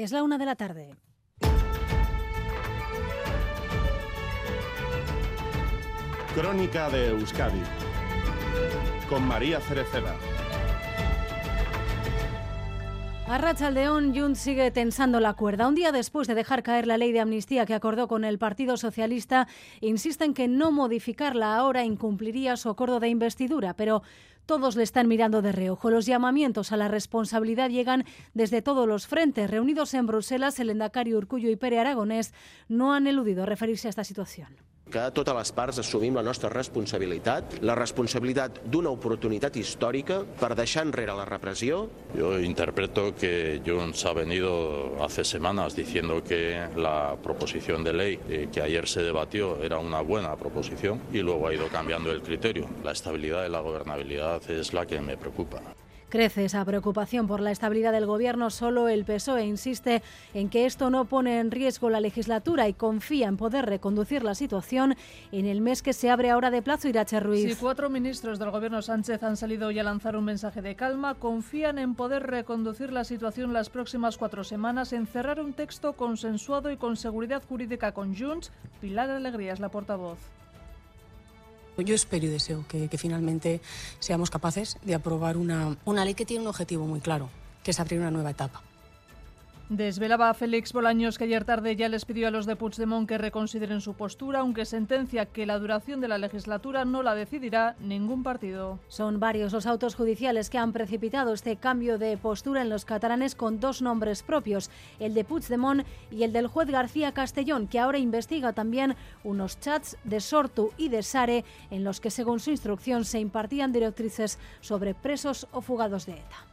Es la una de la tarde. Crónica de Euskadi con María Cereceda. A Rachaldeón, Junts sigue tensando la cuerda. Un día después de dejar caer la ley de amnistía que acordó con el Partido Socialista, insisten que no modificarla ahora incumpliría su acuerdo de investidura, pero todos le están mirando de reojo. Los llamamientos a la responsabilidad llegan desde todos los frentes. Reunidos en Bruselas, el Endacari Urcullo y Pere Aragonés no han eludido referirse a esta situación. Que totes les parts assumim la nostra responsabilitat, la responsabilitat d'una oportunitat històrica per deixar enrere la repressió. Yo interpreto que Junts ha venido hace semanas diciendo que la proposición de ley eh, que ayer se debatió era una buena proposición y luego ha ido cambiando el criterio. La estabilidad y la gobernabilidad es la que me preocupa. Crece esa preocupación por la estabilidad del gobierno. Solo el PSOE insiste en que esto no pone en riesgo la legislatura y confía en poder reconducir la situación en el mes que se abre ahora de plazo Irache Ruiz. Si cuatro ministros del gobierno Sánchez han salido hoy a lanzar un mensaje de calma, confían en poder reconducir la situación las próximas cuatro semanas, en cerrar un texto consensuado y con seguridad jurídica con Junts. Pilar Alegría es la portavoz. Yo espero y deseo que, que finalmente seamos capaces de aprobar una, una ley que tiene un objetivo muy claro, que es abrir una nueva etapa. Desvelaba a Félix Bolaños que ayer tarde ya les pidió a los de Puigdemont que reconsideren su postura, aunque sentencia que la duración de la legislatura no la decidirá ningún partido. Son varios los autos judiciales que han precipitado este cambio de postura en los catalanes con dos nombres propios, el de Puigdemont y el del juez García Castellón, que ahora investiga también unos chats de Sortu y de Sare en los que según su instrucción se impartían directrices sobre presos o fugados de ETA.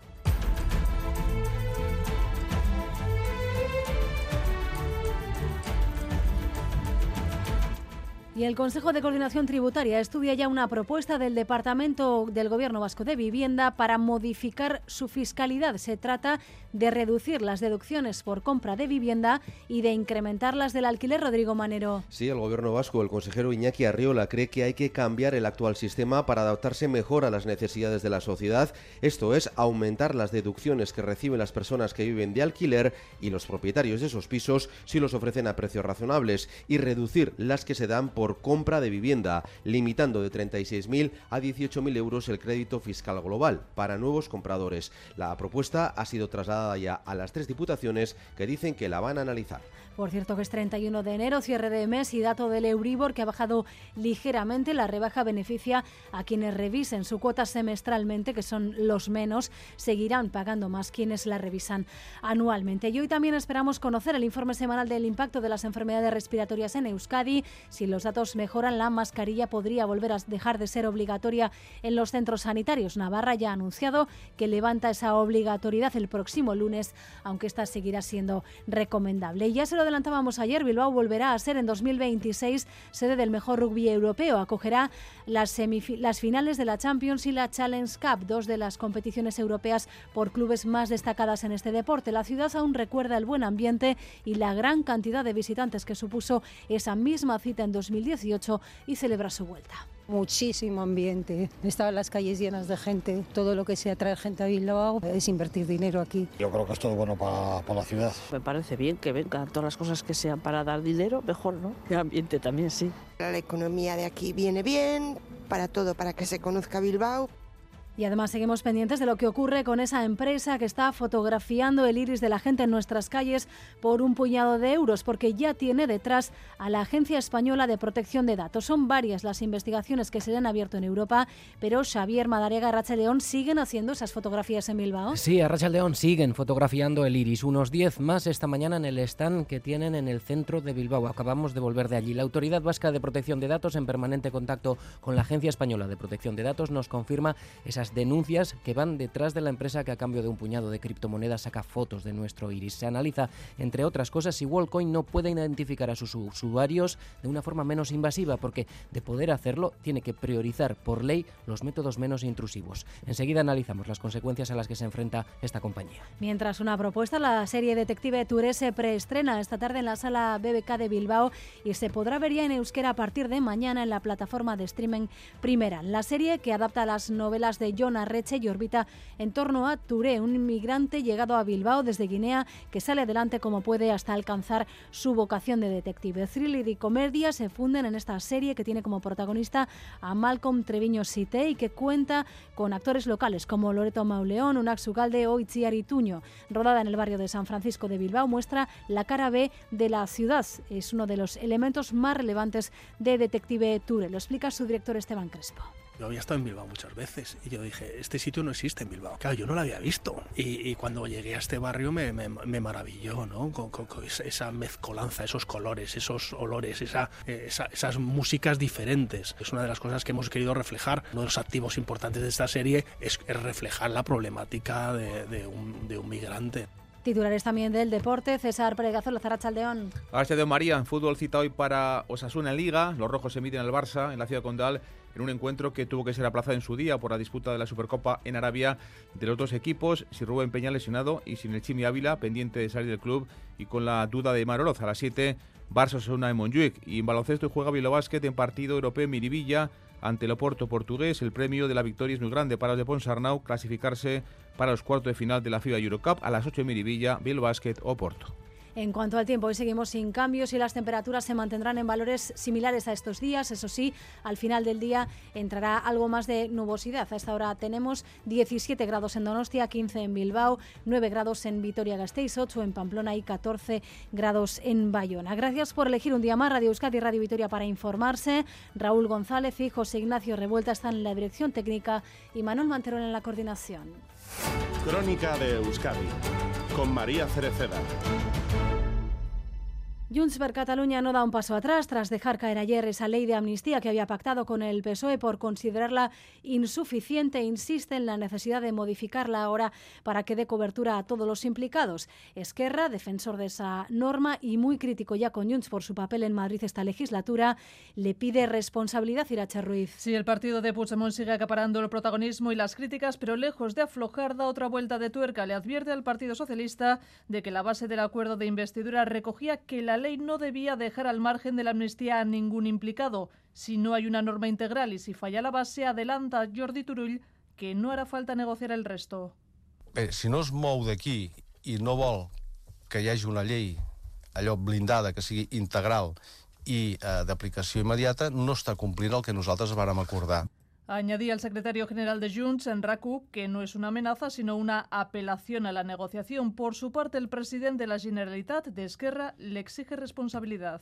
Y el Consejo de Coordinación Tributaria estudia ya una propuesta del Departamento del Gobierno Vasco de Vivienda para modificar su fiscalidad. Se trata de reducir las deducciones por compra de vivienda y de incrementar las del alquiler. Rodrigo Manero. Sí, el Gobierno Vasco, el consejero Iñaki Arriola, cree que hay que cambiar el actual sistema para adaptarse mejor a las necesidades de la sociedad. Esto es, aumentar las deducciones que reciben las personas que viven de alquiler y los propietarios de esos pisos si los ofrecen a precios razonables y reducir las que se dan por compra de vivienda, limitando de 36.000 a 18.000 euros el crédito fiscal global para nuevos compradores. La propuesta ha sido trasladada ya a las tres diputaciones que dicen que la van a analizar. Por cierto que es 31 de enero, cierre de mes y dato del Euribor que ha bajado ligeramente. La rebaja beneficia a quienes revisen su cuota semestralmente, que son los menos. Seguirán pagando más quienes la revisan anualmente. Y hoy también esperamos conocer el informe semanal del impacto de las enfermedades respiratorias en Euskadi. Si los datos mejoran, la mascarilla podría volver a dejar de ser obligatoria en los centros sanitarios. Navarra ya ha anunciado que levanta esa obligatoriedad el próximo lunes, aunque esta seguirá siendo recomendable. Y ya se lo adelantábamos ayer, Bilbao volverá a ser en 2026 sede del mejor rugby europeo. Acogerá las, las finales de la Champions y la Challenge Cup, dos de las competiciones europeas por clubes más destacadas en este deporte. La ciudad aún recuerda el buen ambiente y la gran cantidad de visitantes que supuso esa misma cita en 2018 y celebra su vuelta. Muchísimo ambiente. Estaban las calles llenas de gente. Todo lo que sea traer gente a Bilbao es invertir dinero aquí. Yo creo que es todo bueno para, para la ciudad. Me parece bien que vengan todas las cosas que sean para dar dinero, mejor, ¿no? El ambiente también, sí. La economía de aquí viene bien, para todo, para que se conozca Bilbao. Y además seguimos pendientes de lo que ocurre con esa empresa que está fotografiando el iris de la gente en nuestras calles por un puñado de euros, porque ya tiene detrás a la Agencia Española de Protección de Datos. Son varias las investigaciones que se le han abierto en Europa, pero Xavier Madariaga y Racha León siguen haciendo esas fotografías en Bilbao. Sí, a Racha León siguen fotografiando el iris. Unos 10 más esta mañana en el stand que tienen en el centro de Bilbao. Acabamos de volver de allí. La Autoridad Vasca de Protección de Datos, en permanente contacto con la Agencia Española de Protección de Datos, nos confirma esas denuncias que van detrás de la empresa que a cambio de un puñado de criptomonedas saca fotos de nuestro iris. Se analiza, entre otras cosas, si Wallcoin no puede identificar a sus usuarios de una forma menos invasiva, porque de poder hacerlo tiene que priorizar por ley los métodos menos intrusivos. Enseguida analizamos las consecuencias a las que se enfrenta esta compañía. Mientras una propuesta, la serie Detective Touré se preestrena esta tarde en la sala BBK de Bilbao y se podrá ver ya en euskera a partir de mañana en la plataforma de streaming Primera. La serie que adapta las novelas de Arreche y orbita en torno a Touré, un inmigrante llegado a Bilbao desde Guinea que sale adelante como puede hasta alcanzar su vocación de detective. Thriller y comedia se funden en esta serie que tiene como protagonista a Malcolm Treviño Sité y que cuenta con actores locales como Loreto Mauleón, Unax Ugalde o Itziar Ituño. Rodada en el barrio de San Francisco de Bilbao, muestra la cara B de la ciudad. Es uno de los elementos más relevantes de Detective Tour. Lo explica su director Esteban Crespo. Yo había estado en Bilbao muchas veces y yo dije, este sitio no existe en Bilbao. Claro, yo no lo había visto. Y, cuando llegué a este barrio me, me, maravilló, ¿no? Con, esa mezcolanza, esos colores, esos olores, esa, esas músicas diferentes. Es una de las cosas que hemos querido reflejar. Uno de los activos importantes de esta serie es, reflejar la problemática de, de, un, de un migrante. Titulares también del deporte, César Pregazola, Zarachaldeón. de María, en fútbol cita hoy para Osasuna en Liga. Los rojos se miden al Barça en la ciudad condal en un encuentro que tuvo que ser aplazado en su día por la disputa de la Supercopa en Arabia de los dos equipos, sin Rubén Peña lesionado y sin el Chimi Ávila pendiente de salir del club y con la duda de Maroloz a las 7, Barça Osasuna en Montjuic y en baloncesto juega Bilobásquet en partido europeo en Miribilla ante el Oporto portugués. El premio de la victoria es muy grande para los de Ponsarnau clasificarse para los cuartos de final de la FIBA Eurocup a las 8 de Miribilla, Bilbao Basket o Porto. En cuanto al tiempo, hoy seguimos sin cambios y las temperaturas se mantendrán en valores similares a estos días. Eso sí, al final del día entrará algo más de nubosidad. A esta hora tenemos 17 grados en Donostia, 15 en Bilbao, 9 grados en Vitoria-Gasteiz, 8 en Pamplona y 14 grados en Bayona. Gracias por elegir un día más Radio Euskadi y Radio Vitoria para informarse. Raúl González y José Ignacio Revuelta están en la dirección técnica y Manuel Manterón en la coordinación. Crónica de Euskadi con María Cereceda. Junts per Catalunya no da un paso atrás tras dejar caer ayer esa ley de amnistía que había pactado con el PSOE por considerarla insuficiente. Insiste en la necesidad de modificarla ahora para que dé cobertura a todos los implicados. Esquerra, defensor de esa norma y muy crítico ya con Junts por su papel en Madrid esta legislatura, le pide responsabilidad Iracha Ruiz. Sí, el partido de Puigdemont sigue acaparando el protagonismo y las críticas, pero lejos de aflojar da otra vuelta de tuerca. Le advierte al Partido Socialista de que la base del acuerdo de investidura recogía que la ley no debía dejar al margen de la amnistía a ningún implicado. Si no hay una norma integral y si falla la base, adelanta Jordi Turull que no hará falta negociar el resto. si no es mou d'aquí i no vol que hi hagi una llei allò blindada, que sigui integral i eh, d'aplicació immediata, no està complint el que nosaltres vàrem acordar. Añadía el secretario general de Junts, en RACU, que no es una amenaza, sino una apelación a la negociación. Por su parte, el presidente de la Generalitat de Esquerra le exige responsabilidad.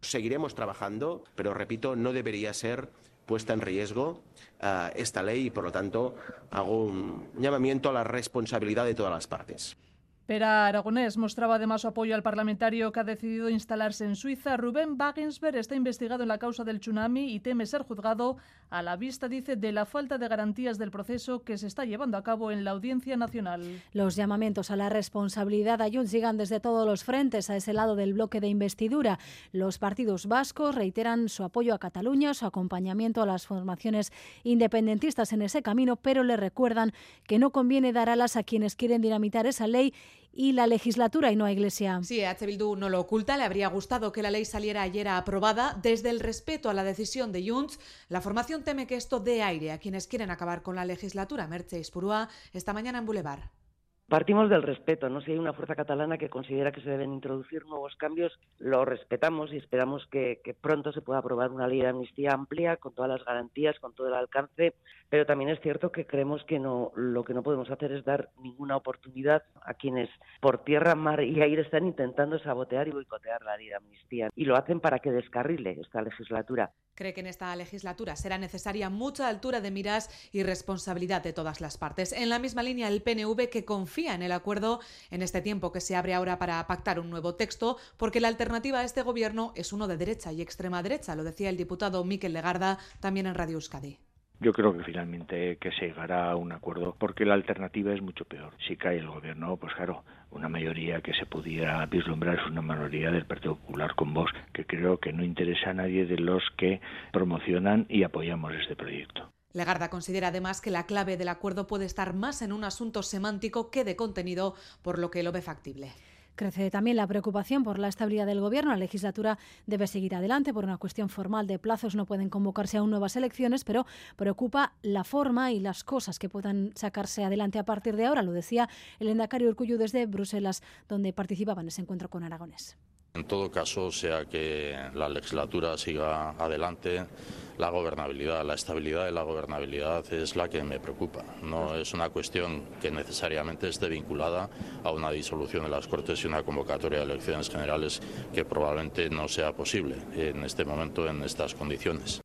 Seguiremos trabajando, pero repito, no debería ser puesta en riesgo uh, esta ley y, por lo tanto, hago un llamamiento a la responsabilidad de todas las partes. Pera Aragonés mostraba además su apoyo al parlamentario que ha decidido instalarse en Suiza. Rubén Wagensberg está investigado en la causa del tsunami y teme ser juzgado a la vista, dice, de la falta de garantías del proceso que se está llevando a cabo en la Audiencia Nacional. Los llamamientos a la responsabilidad a Junts llegan desde todos los frentes a ese lado del bloque de investidura. Los partidos vascos reiteran su apoyo a Cataluña, su acompañamiento a las formaciones independentistas en ese camino, pero le recuerdan que no conviene dar alas a quienes quieren dinamitar esa ley y la legislatura y no a Iglesia. Sí, H. Bildu no lo oculta. Le habría gustado que la ley saliera ayer aprobada. Desde el respeto a la decisión de Junts, la formación teme que esto dé aire a quienes quieren acabar con la legislatura. Merche Ispurúa, esta mañana en Boulevard. Partimos del respeto, ¿no? Si hay una fuerza catalana que considera que se deben introducir nuevos cambios, lo respetamos y esperamos que, pronto se pueda aprobar una ley de amnistía amplia, con todas las garantías, con todo el alcance, pero también es cierto que creemos que no, lo que no podemos hacer es dar ninguna oportunidad a quienes por tierra, mar y aire están intentando sabotear y boicotear la ley de amnistía, y lo hacen para que descarrile esta legislatura. Cree que en esta legislatura será necesaria mucha altura de miras y responsabilidad de todas las partes. En la misma línea, el PNV que confía en el acuerdo en este tiempo que se abre ahora para pactar un nuevo texto, porque la alternativa a este gobierno es uno de derecha y extrema derecha, lo decía el diputado Miquel Legarda también en Radio Euskadi. Yo creo que finalmente que se llegará a un acuerdo porque la alternativa es mucho peor. Si cae el gobierno, pues claro, una mayoría que se pudiera vislumbrar es una mayoría del Partido Popular con vos, que creo que no interesa a nadie de los que promocionan y apoyamos este proyecto. Legarda considera además que la clave del acuerdo puede estar más en un asunto semántico que de contenido, por lo que lo ve factible. Crece también la preocupación por la estabilidad del Gobierno. La legislatura debe seguir adelante. Por una cuestión formal de plazos no pueden convocarse aún nuevas elecciones, pero preocupa la forma y las cosas que puedan sacarse adelante a partir de ahora. Lo decía el endacario Urcuyu desde Bruselas, donde participaba en ese encuentro con Aragones. En todo caso, sea que la legislatura siga adelante, la gobernabilidad, la estabilidad de la gobernabilidad es la que me preocupa. No es una cuestión que necesariamente esté vinculada a una disolución de las Cortes y una convocatoria de elecciones generales que probablemente no sea posible en este momento, en estas condiciones.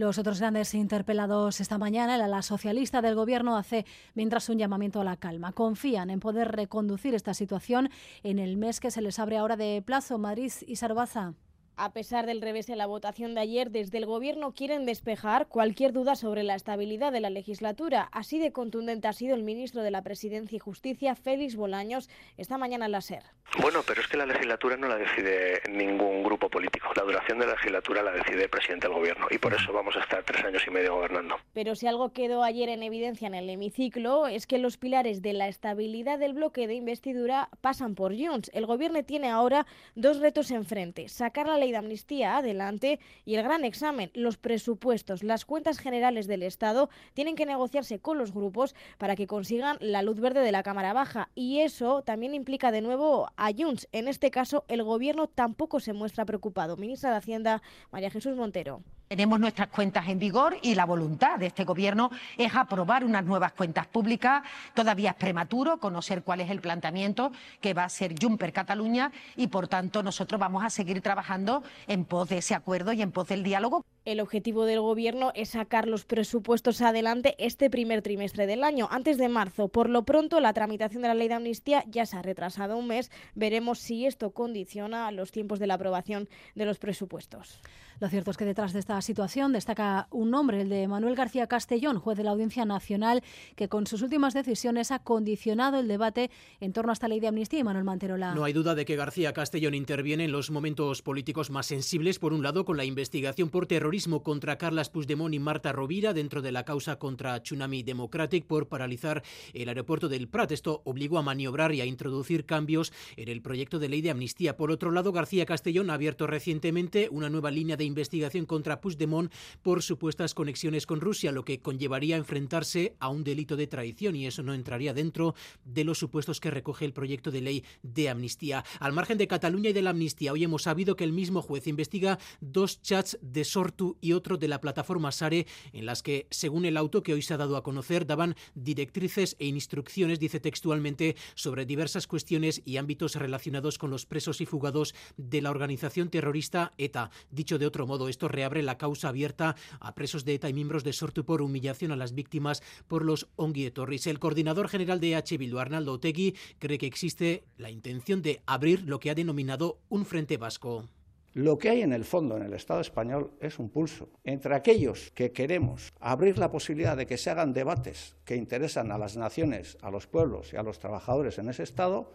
Los otros grandes interpelados esta mañana, el ala socialista del Gobierno hace mientras un llamamiento a la calma. Confían en poder reconducir esta situación en el mes que se les abre ahora de plazo. Madrid y Sarbaza. A pesar del revés en la votación de ayer, desde el Gobierno quieren despejar cualquier duda sobre la estabilidad de la legislatura. Así de contundente ha sido el ministro de la Presidencia y Justicia, Félix Bolaños, esta mañana en la SER. Bueno, pero es que la legislatura no la decide ningún grupo político. La duración de la legislatura la decide el presidente del Gobierno y por eso vamos a estar tres años y medio gobernando. Pero si algo quedó ayer en evidencia en el hemiciclo es que los pilares de la estabilidad del bloque de investidura pasan por Junts. El Gobierno tiene ahora dos retos enfrente. Sacar la ley de amnistía adelante y el gran examen, los presupuestos, las cuentas generales del Estado tienen que negociarse con los grupos para que consigan la luz verde de la Cámara Baja y eso también implica de nuevo a Junts. En este caso, el Gobierno tampoco se muestra preocupado. Ministra de Hacienda, María Jesús Montero. Tenemos nuestras cuentas en vigor y la voluntad de este Gobierno es aprobar unas nuevas cuentas públicas. Todavía es prematuro conocer cuál es el planteamiento que va a ser Juncker Cataluña y, por tanto, nosotros vamos a seguir trabajando en pos de ese acuerdo y en pos del diálogo. El objetivo del Gobierno es sacar los presupuestos adelante este primer trimestre del año, antes de marzo. Por lo pronto, la tramitación de la ley de amnistía ya se ha retrasado un mes. Veremos si esto condiciona los tiempos de la aprobación de los presupuestos. Lo cierto es que detrás de esta situación destaca un nombre, el de Manuel García Castellón, juez de la Audiencia Nacional, que con sus últimas decisiones ha condicionado el debate en torno a esta ley de amnistía. Y Manuel Manterola. No hay duda de que García Castellón interviene en los momentos políticos más sensibles, por un lado, con la investigación por terrorismo contra Carlas Puigdemont y Marta Rovira dentro de la causa contra Tsunami Democratic por paralizar el aeropuerto del Prat. Esto obligó a maniobrar y a introducir cambios en el proyecto de ley de amnistía. Por otro lado, García Castellón ha abierto recientemente una nueva línea de investigación contra Puigdemont por supuestas conexiones con Rusia, lo que conllevaría enfrentarse a un delito de traición y eso no entraría dentro de los supuestos que recoge el proyecto de ley de amnistía. Al margen de Cataluña y de la amnistía, hoy hemos sabido que el mismo juez investiga dos chats de Sortu y otro de la plataforma Sare en las que, según el auto que hoy se ha dado a conocer, daban directrices e instrucciones, dice textualmente, sobre diversas cuestiones y ámbitos relacionados con los presos y fugados de la organización terrorista ETA. Dicho de otro modo, esto reabre la causa abierta a presos de ETA y miembros de Sortu por humillación a las víctimas por los Torres. El coordinador general de H. Bildu, Arnaldo Otegui, cree que existe la intención de abrir lo que ha denominado un frente vasco. Lo que hay en el fondo en el Estado español es un pulso entre aquellos que queremos abrir la posibilidad de que se hagan debates que interesan a las naciones, a los pueblos y a los trabajadores en ese Estado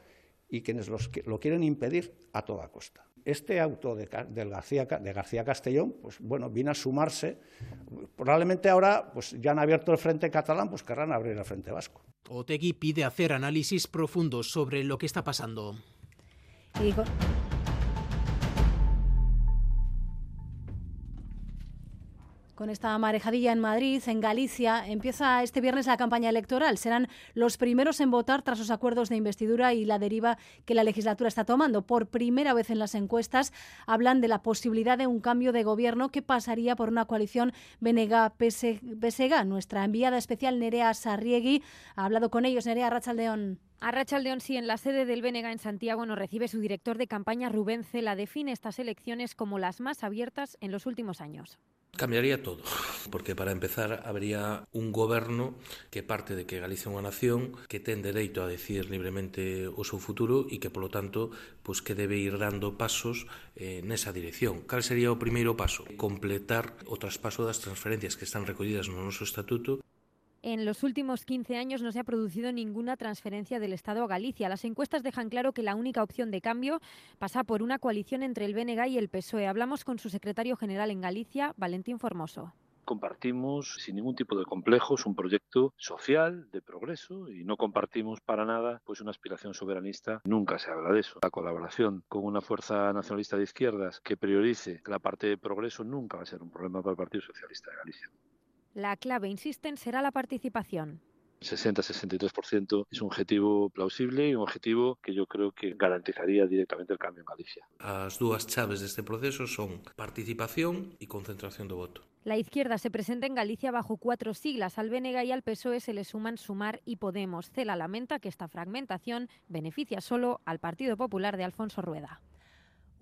y quienes los, lo quieren impedir a toda costa. Este auto de, de, García, de García Castellón, pues bueno, viene a sumarse. Probablemente ahora, pues ya han abierto el frente catalán, pues querrán abrir el frente vasco. Otegui pide hacer análisis profundos sobre lo que está pasando. Y con... Esta marejadilla en Madrid, en Galicia, empieza este viernes la campaña electoral. Serán los primeros en votar tras los acuerdos de investidura y la deriva que la legislatura está tomando. Por primera vez en las encuestas hablan de la posibilidad de un cambio de gobierno que pasaría por una coalición Benega-Pesega. Nuestra enviada especial Nerea Sarriegui ha hablado con ellos. Nerea Rachaldeón. Arracha sí, en la sede del Bénega en Santiago nos recibe su director de campaña Rubén Cela. Define estas elecciones como las más abiertas en los últimos años. Cambiaría todo, porque para empezar habría un goberno que parte de que Galicia é unha nación que ten dereito a decir libremente o seu futuro e que, polo tanto, pues que debe ir dando pasos eh, nesa dirección. Cal sería o primeiro paso? Completar o traspaso das transferencias que están recollidas no noso estatuto en los últimos 15 años no se ha producido ninguna transferencia del Estado a Galicia. Las encuestas dejan claro que la única opción de cambio pasa por una coalición entre el BNG y el PSOE. Hablamos con su secretario general en Galicia, Valentín Formoso. compartimos sin ningún tipo de complejos un proyecto social de progreso y no compartimos para nada pues una aspiración soberanista. Nunca se habla de eso. La colaboración con una fuerza nacionalista de izquierdas que priorice la parte de progreso nunca va a ser un problema para el Partido Socialista de Galicia. La clave, insisten, será la participación. 60-63% es un objetivo plausible y un objetivo que yo creo que garantizaría directamente el cambio en Galicia. As dúas chaves deste proceso son participación e concentración do voto. La izquierda se presenta en Galicia bajo cuatro siglas. Al BNG y al PSOE se le suman Sumar y Podemos. Cela lamenta que esta fragmentación beneficia solo al Partido Popular de Alfonso Rueda.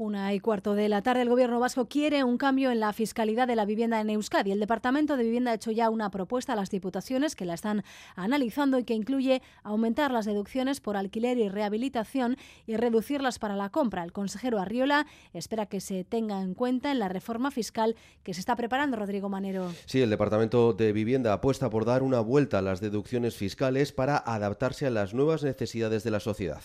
Una y cuarto de la tarde, el Gobierno vasco quiere un cambio en la fiscalidad de la vivienda en Euskadi. El Departamento de Vivienda ha hecho ya una propuesta a las diputaciones que la están analizando y que incluye aumentar las deducciones por alquiler y rehabilitación y reducirlas para la compra. El consejero Arriola espera que se tenga en cuenta en la reforma fiscal que se está preparando, Rodrigo Manero. Sí, el Departamento de Vivienda apuesta por dar una vuelta a las deducciones fiscales para adaptarse a las nuevas necesidades de la sociedad.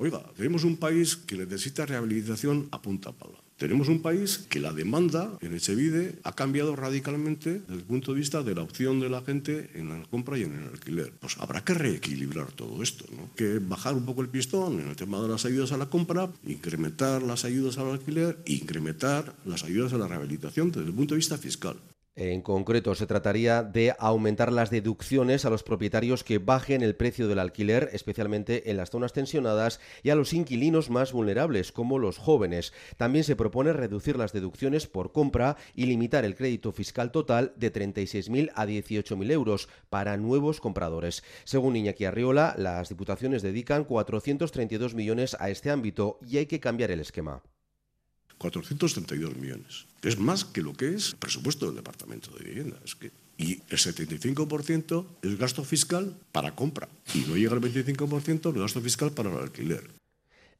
Oiga, tenemos un país que necesita rehabilitación a punta pala. Tenemos un país que la demanda en Echevide ha cambiado radicalmente desde el punto de vista de la opción de la gente en la compra y en el alquiler. Pues habrá que reequilibrar todo esto, ¿no? Que bajar un poco el pistón en el tema de las ayudas a la compra, incrementar las ayudas al alquiler, incrementar las ayudas a la rehabilitación desde el punto de vista fiscal. En concreto, se trataría de aumentar las deducciones a los propietarios que bajen el precio del alquiler, especialmente en las zonas tensionadas, y a los inquilinos más vulnerables, como los jóvenes. También se propone reducir las deducciones por compra y limitar el crédito fiscal total de 36.000 a 18.000 euros para nuevos compradores. Según Iñaki Arriola, las diputaciones dedican 432 millones a este ámbito y hay que cambiar el esquema. 432 millones. Es más que lo que es el presupuesto del Departamento de Vivienda. Es que, y el 75% es gasto fiscal para compra. Y no llega al 25% el gasto fiscal para el alquiler.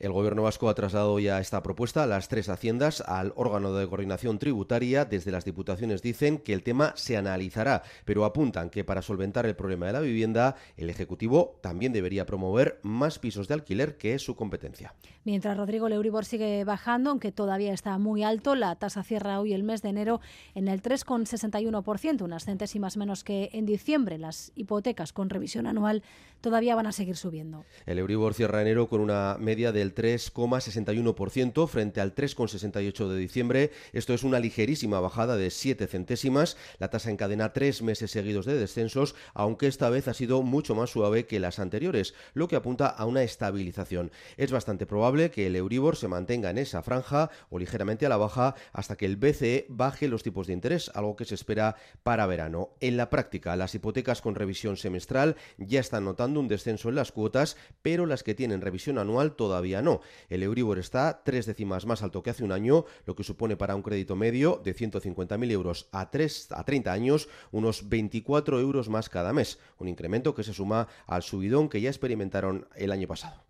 El Gobierno vasco ha trasladado ya esta propuesta a las tres haciendas, al órgano de coordinación tributaria. Desde las diputaciones dicen que el tema se analizará, pero apuntan que para solventar el problema de la vivienda, el Ejecutivo también debería promover más pisos de alquiler, que es su competencia. Mientras Rodrigo Leuribor sigue bajando, aunque todavía está muy alto, la tasa cierra hoy el mes de enero en el 3,61%, unas centésimas menos que en diciembre. Las hipotecas con revisión anual todavía van a seguir subiendo. El Euribor cierra enero con una media del 3,61% frente al 3,68 de diciembre. Esto es una ligerísima bajada de 7 centésimas. La tasa encadena tres meses seguidos de descensos, aunque esta vez ha sido mucho más suave que las anteriores, lo que apunta a una estabilización. Es bastante probable que el Euribor se mantenga en esa franja o ligeramente a la baja hasta que el BCE baje los tipos de interés, algo que se espera para verano. En la práctica, las hipotecas con revisión semestral ya están notando un descenso en las cuotas, pero las que tienen revisión anual todavía no. El Euribor está tres décimas más alto que hace un año, lo que supone para un crédito medio de 150.000 euros a, 3, a 30 años unos 24 euros más cada mes, un incremento que se suma al subidón que ya experimentaron el año pasado.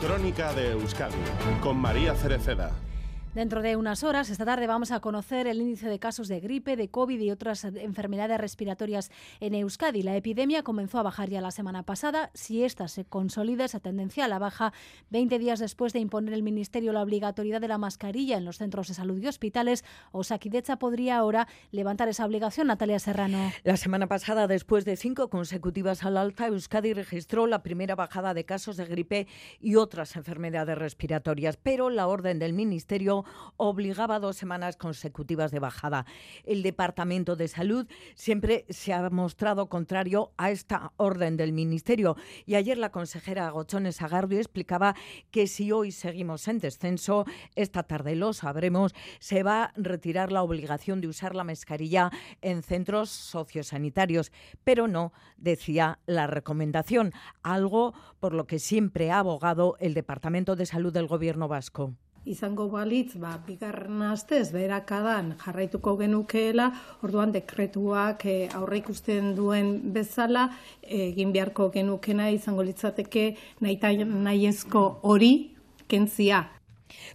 Crónica de Euskadi con María Cereceda. Dentro de unas horas, esta tarde, vamos a conocer el índice de casos de gripe, de COVID y otras enfermedades respiratorias en Euskadi. La epidemia comenzó a bajar ya la semana pasada. Si esta se consolida, esa tendencia a la baja, 20 días después de imponer el Ministerio la obligatoriedad de la mascarilla en los centros de salud y hospitales, Osakidecha podría ahora levantar esa obligación. Natalia Serrano. La semana pasada, después de cinco consecutivas al alza, Euskadi registró la primera bajada de casos de gripe y otras enfermedades respiratorias, pero la orden del Ministerio obligaba dos semanas consecutivas de bajada. El Departamento de Salud siempre se ha mostrado contrario a esta orden del Ministerio y ayer la consejera Gochones Agardio explicaba que si hoy seguimos en descenso, esta tarde lo sabremos, se va a retirar la obligación de usar la mascarilla en centros sociosanitarios, pero no, decía la recomendación, algo por lo que siempre ha abogado el Departamento de Salud del Gobierno vasco. Izango balitz, ba, bigarren astez, berakadan jarraituko genukeela, orduan dekretuak e, aurre ikusten duen bezala, egin beharko genukena izango litzateke nahi nahiezko hori kentzia.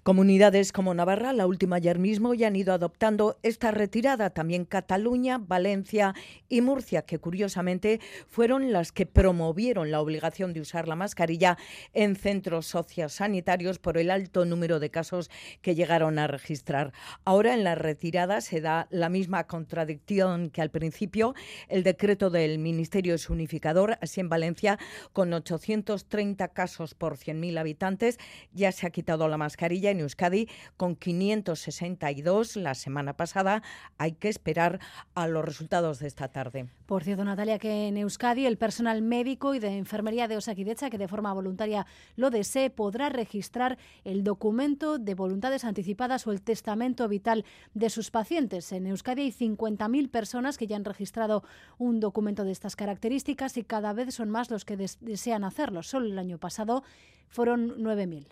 Comunidades como Navarra, la última ayer mismo, ya han ido adoptando esta retirada. También Cataluña, Valencia y Murcia, que curiosamente fueron las que promovieron la obligación de usar la mascarilla en centros sociosanitarios por el alto número de casos que llegaron a registrar. Ahora en la retirada se da la misma contradicción que al principio. El decreto del Ministerio es unificador, así en Valencia, con 830 casos por 100.000 habitantes, ya se ha quitado la mascarilla en Euskadi con 562 la semana pasada. Hay que esperar a los resultados de esta tarde. Por cierto, Natalia, que en Euskadi el personal médico y de enfermería de Osakidecha, que de forma voluntaria lo desee, podrá registrar el documento de voluntades anticipadas o el testamento vital de sus pacientes. En Euskadi hay 50.000 personas que ya han registrado un documento de estas características y cada vez son más los que desean hacerlo. Solo el año pasado fueron 9.000.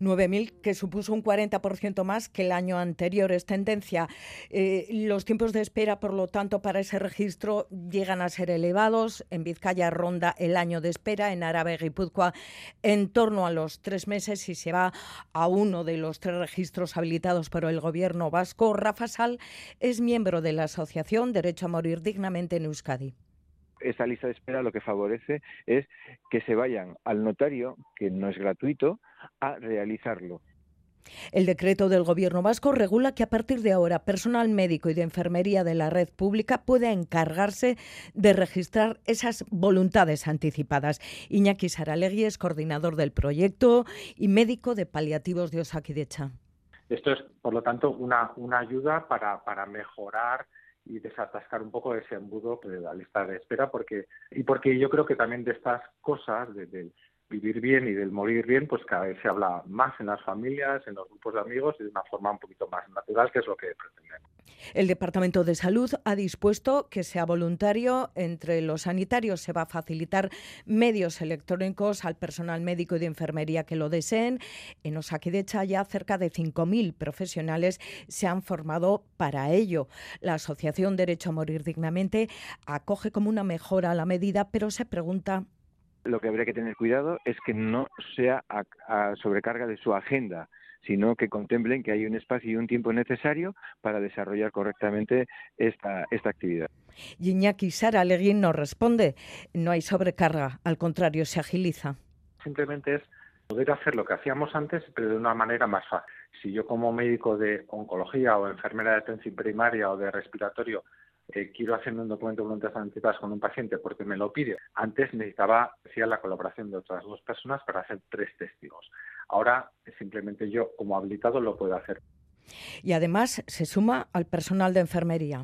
9.000, que supuso un 40% más que el año anterior. Es tendencia. Eh, los tiempos de espera, por lo tanto, para ese registro llegan a ser elevados. En Vizcaya ronda el año de espera, en Árabe Guipúzcoa en torno a los tres meses y se va a uno de los tres registros habilitados por el gobierno vasco. Rafa Sal es miembro de la Asociación Derecho a Morir Dignamente en Euskadi esa lista de espera lo que favorece es que se vayan al notario, que no es gratuito, a realizarlo. El decreto del Gobierno vasco regula que a partir de ahora personal médico y de enfermería de la red pública puede encargarse de registrar esas voluntades anticipadas. Iñaki Saralegui es coordinador del proyecto y médico de paliativos de Osakidecha. Esto es, por lo tanto, una, una ayuda para, para mejorar y desatascar un poco ese embudo de la lista de espera porque y porque yo creo que también de estas cosas de, de vivir bien y del morir bien, pues cada vez se habla más en las familias, en los grupos de amigos y de una forma un poquito más natural, que es lo que pretendemos. El Departamento de Salud ha dispuesto que sea voluntario. Entre los sanitarios se va a facilitar medios electrónicos al personal médico y de enfermería que lo deseen. En Osakidecha ya cerca de 5.000 profesionales se han formado para ello. La Asociación Derecho a Morir Dignamente acoge como una mejora la medida, pero se pregunta lo que habría que tener cuidado es que no sea a, sobrecarga de su agenda, sino que contemplen que hay un espacio y un tiempo necesario para desarrollar correctamente esta, esta actividad. Iñaki Sara Leguín nos responde, no hay sobrecarga, al contrario, se agiliza. Simplemente es poder hacer lo que hacíamos antes, pero de una manera más fácil. Si yo como médico de oncología o enfermera de atención primaria o de respiratorio eh, quiero hacerme un documento de voluntades anticipadas con un paciente porque me lo pide. Antes necesitaba, la colaboración de otras dos personas para hacer tres testigos. Ahora simplemente yo, como habilitado, lo puedo hacer. Y además se suma al personal de enfermería.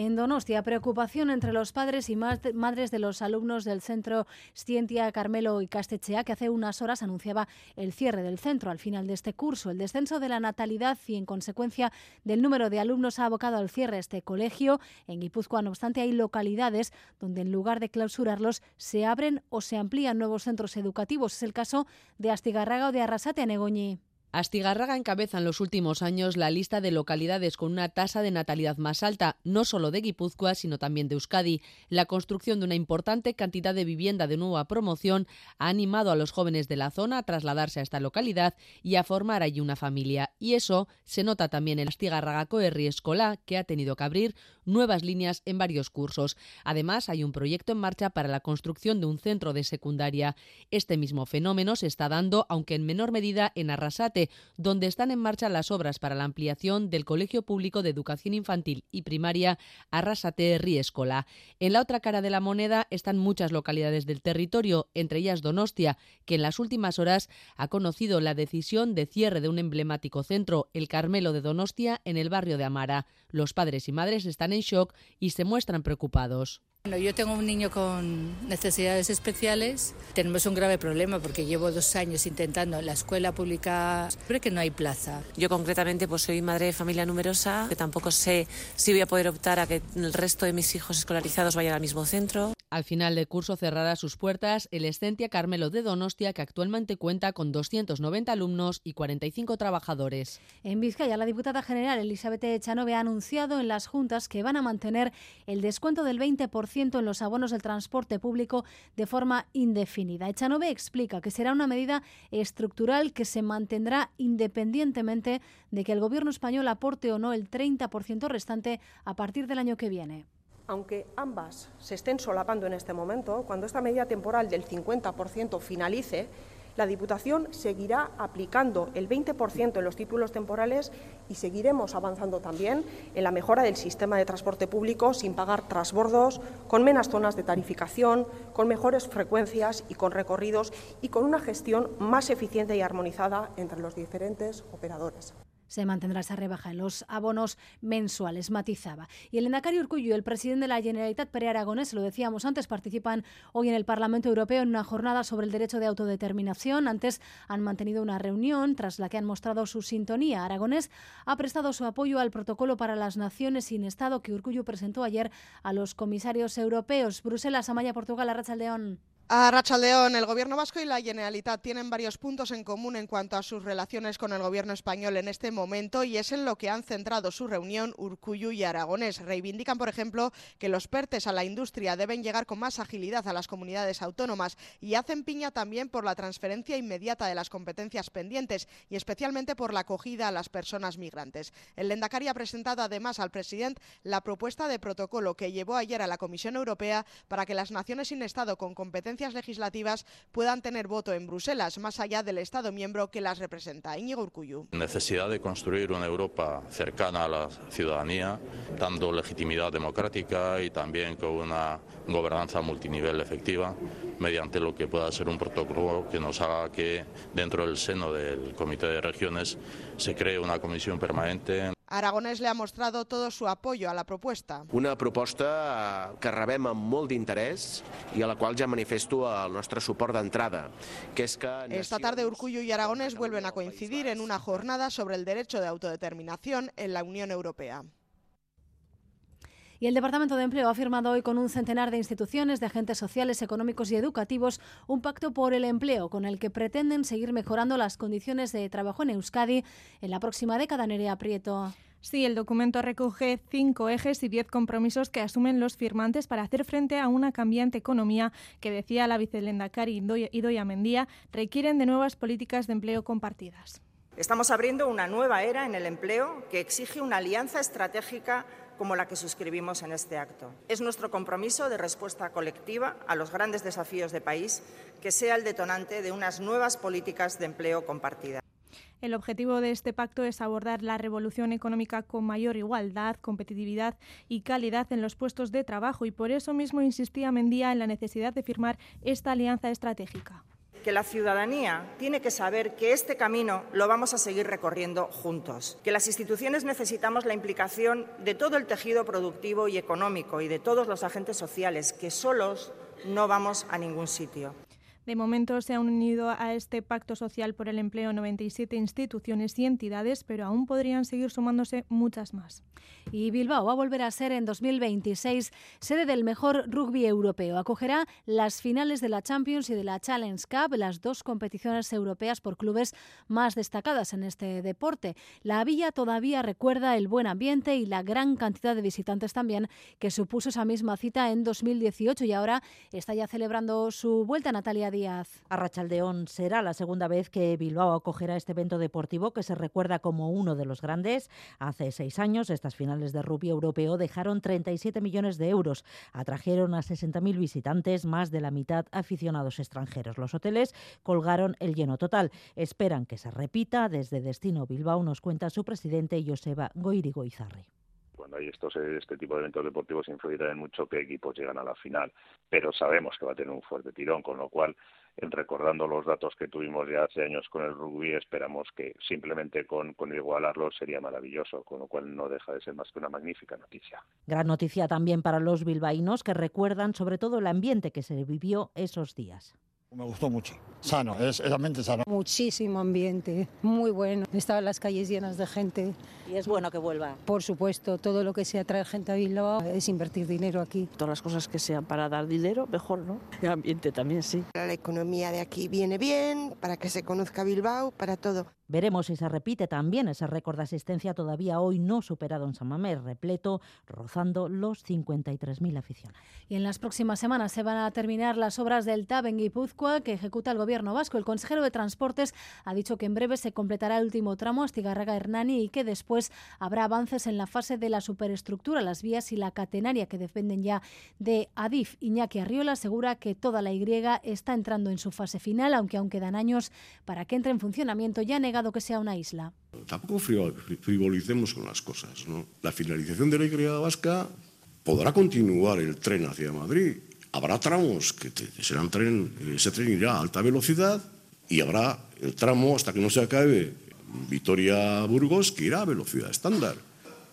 En Donostia, preocupación entre los padres y madres de los alumnos del centro Stientia Carmelo y Castechea, que hace unas horas anunciaba el cierre del centro al final de este curso. El descenso de la natalidad y, en consecuencia, del número de alumnos ha abocado al cierre este colegio. En Guipúzcoa, no obstante, hay localidades donde, en lugar de clausurarlos, se abren o se amplían nuevos centros educativos. Es el caso de Astigarraga o de Arrasate, a Negoñi. Astigarraga encabeza en los últimos años la lista de localidades con una tasa de natalidad más alta, no solo de Guipúzcoa, sino también de Euskadi. La construcción de una importante cantidad de vivienda de nueva promoción ha animado a los jóvenes de la zona a trasladarse a esta localidad y a formar allí una familia. Y eso se nota también en Astigarraga Coerri Escola, que ha tenido que abrir nuevas líneas en varios cursos. Además, hay un proyecto en marcha para la construcción de un centro de secundaria. Este mismo fenómeno se está dando, aunque en menor medida, en Arrasate donde están en marcha las obras para la ampliación del Colegio Público de Educación Infantil y Primaria Arrasate Riescola. En la otra cara de la moneda están muchas localidades del territorio, entre ellas Donostia, que en las últimas horas ha conocido la decisión de cierre de un emblemático centro, el Carmelo de Donostia, en el barrio de Amara. Los padres y madres están en shock y se muestran preocupados. Bueno, yo tengo un niño con necesidades especiales. Tenemos un grave problema porque llevo dos años intentando en la escuela pública, pero que no hay plaza. Yo concretamente pues soy madre de familia numerosa, que tampoco sé si voy a poder optar a que el resto de mis hijos escolarizados vayan al mismo centro. Al final del curso cerrará sus puertas el Escentia Carmelo de Donostia, que actualmente cuenta con 290 alumnos y 45 trabajadores. En Vizcaya, la diputada general Elizabeth Echanove ha anunciado en las juntas que van a mantener el descuento del 20% en los abonos del transporte público de forma indefinida. Echanove explica que será una medida estructural que se mantendrá independientemente de que el Gobierno español aporte o no el 30% restante a partir del año que viene aunque ambas se estén solapando en este momento, cuando esta medida temporal del 50% finalice, la Diputación seguirá aplicando el 20% en los títulos temporales y seguiremos avanzando también en la mejora del sistema de transporte público sin pagar trasbordos, con menos zonas de tarificación, con mejores frecuencias y con recorridos y con una gestión más eficiente y armonizada entre los diferentes operadores se mantendrá esa rebaja en los abonos mensuales, matizaba. Y el Endacari Urcullo y el presidente de la Generalitat, Pere Aragonés, lo decíamos antes, participan hoy en el Parlamento Europeo en una jornada sobre el derecho de autodeterminación. Antes han mantenido una reunión tras la que han mostrado su sintonía. Aragonés ha prestado su apoyo al protocolo para las naciones sin Estado que Urcullo presentó ayer a los comisarios europeos. Bruselas, Amaya, Portugal, Arrachaldeón. A León, el Gobierno vasco y la Generalitat tienen varios puntos en común en cuanto a sus relaciones con el Gobierno español en este momento y es en lo que han centrado su reunión Urcuyu y Aragonés. Reivindican, por ejemplo, que los PERTES a la industria deben llegar con más agilidad a las comunidades autónomas y hacen piña también por la transferencia inmediata de las competencias pendientes y especialmente por la acogida a las personas migrantes. El Lendakari ha presentado además al presidente la propuesta de protocolo que llevó ayer a la Comisión Europea para que las naciones sin Estado con competencias legislativas puedan tener voto en Bruselas, más allá del Estado miembro que las representa. Íñigo Urcuyu. Necesidad de construir una Europa cercana a la ciudadanía, dando legitimidad democrática y también con una gobernanza multinivel efectiva, mediante lo que pueda ser un protocolo que nos haga que dentro del seno del Comité de Regiones se cree una comisión permanente Aragonès le ha mostrado todo su apoyo a la propuesta. Una proposta que rebem amb molt d'interès i a la qual ja manifesto el nostre suport d'entrada, que és que... Esta tarde Urcullo y Aragonés vuelven a coincidir en una jornada sobre el derecho de autodeterminación en la Unión Europea. Y el Departamento de Empleo ha firmado hoy con un centenar de instituciones, de agentes sociales, económicos y educativos un pacto por el empleo con el que pretenden seguir mejorando las condiciones de trabajo en Euskadi en la próxima década. Nerea Prieto. Sí, el documento recoge cinco ejes y diez compromisos que asumen los firmantes para hacer frente a una cambiante economía que, decía la vicelendacari Idoia Mendía, requieren de nuevas políticas de empleo compartidas. Estamos abriendo una nueva era en el empleo que exige una alianza estratégica como la que suscribimos en este acto. Es nuestro compromiso de respuesta colectiva a los grandes desafíos de país que sea el detonante de unas nuevas políticas de empleo compartida. El objetivo de este pacto es abordar la revolución económica con mayor igualdad, competitividad y calidad en los puestos de trabajo y por eso mismo insistía Mendía en la necesidad de firmar esta alianza estratégica que la ciudadanía tiene que saber que este camino lo vamos a seguir recorriendo juntos, que las instituciones necesitamos la implicación de todo el tejido productivo y económico y de todos los agentes sociales, que solos no vamos a ningún sitio. De momento se han unido a este pacto social por el empleo 97 instituciones y entidades, pero aún podrían seguir sumándose muchas más. Y Bilbao va a volver a ser en 2026 sede del mejor rugby europeo. Acogerá las finales de la Champions y de la Challenge Cup, las dos competiciones europeas por clubes más destacadas en este deporte. La villa todavía recuerda el buen ambiente y la gran cantidad de visitantes también que supuso esa misma cita en 2018 y ahora está ya celebrando su vuelta Natalia Díaz. Arrachaldeón será la segunda vez que Bilbao acogerá este evento deportivo que se recuerda como uno de los grandes. Hace seis años estas finales de rugby europeo dejaron 37 millones de euros. Atrajeron a 60.000 visitantes, más de la mitad aficionados extranjeros. Los hoteles colgaron el lleno total. Esperan que se repita. Desde Destino Bilbao nos cuenta su presidente Joseba Goirigo Izarri cuando hay estos este tipo de eventos deportivos influirá en mucho qué equipos llegan a la final, pero sabemos que va a tener un fuerte tirón, con lo cual, recordando los datos que tuvimos ya hace años con el rugby, esperamos que simplemente con, con igualarlo sería maravilloso, con lo cual no deja de ser más que una magnífica noticia. Gran noticia también para los bilbaínos que recuerdan sobre todo el ambiente que se vivió esos días. Me gustó mucho. Sano, es, es ambiente sano. Muchísimo ambiente, muy bueno. Estaban las calles llenas de gente. ¿Y es bueno que vuelva? Por supuesto, todo lo que sea traer gente a Bilbao es invertir dinero aquí. Todas las cosas que sean para dar dinero, mejor, ¿no? El ambiente también, sí. La economía de aquí viene bien, para que se conozca Bilbao, para todo. Veremos si se repite también ese récord de asistencia todavía hoy no superado en San Mamés, repleto, rozando los 53.000 aficionados. Y en las próximas semanas se van a terminar las obras del TAB en Guipúzcoa que ejecuta el Gobierno vasco. El consejero de Transportes ha dicho que en breve se completará el último tramo Astigarraga-Hernani y que después habrá avances en la fase de la superestructura, las vías y la catenaria que dependen ya de Adif. Iñaki Arriola asegura que toda la Y está entrando en su fase final, aunque aún quedan años para que entre en funcionamiento ya que sea una isla. Tampoco frivolicemos con las cosas. La finalización de la Y vasca podrá continuar el tren hacia Madrid. Habrá tramos que serán tren, ese tren irá a alta velocidad y habrá el tramo hasta que no se acabe Vitoria-Burgos que irá a velocidad estándar.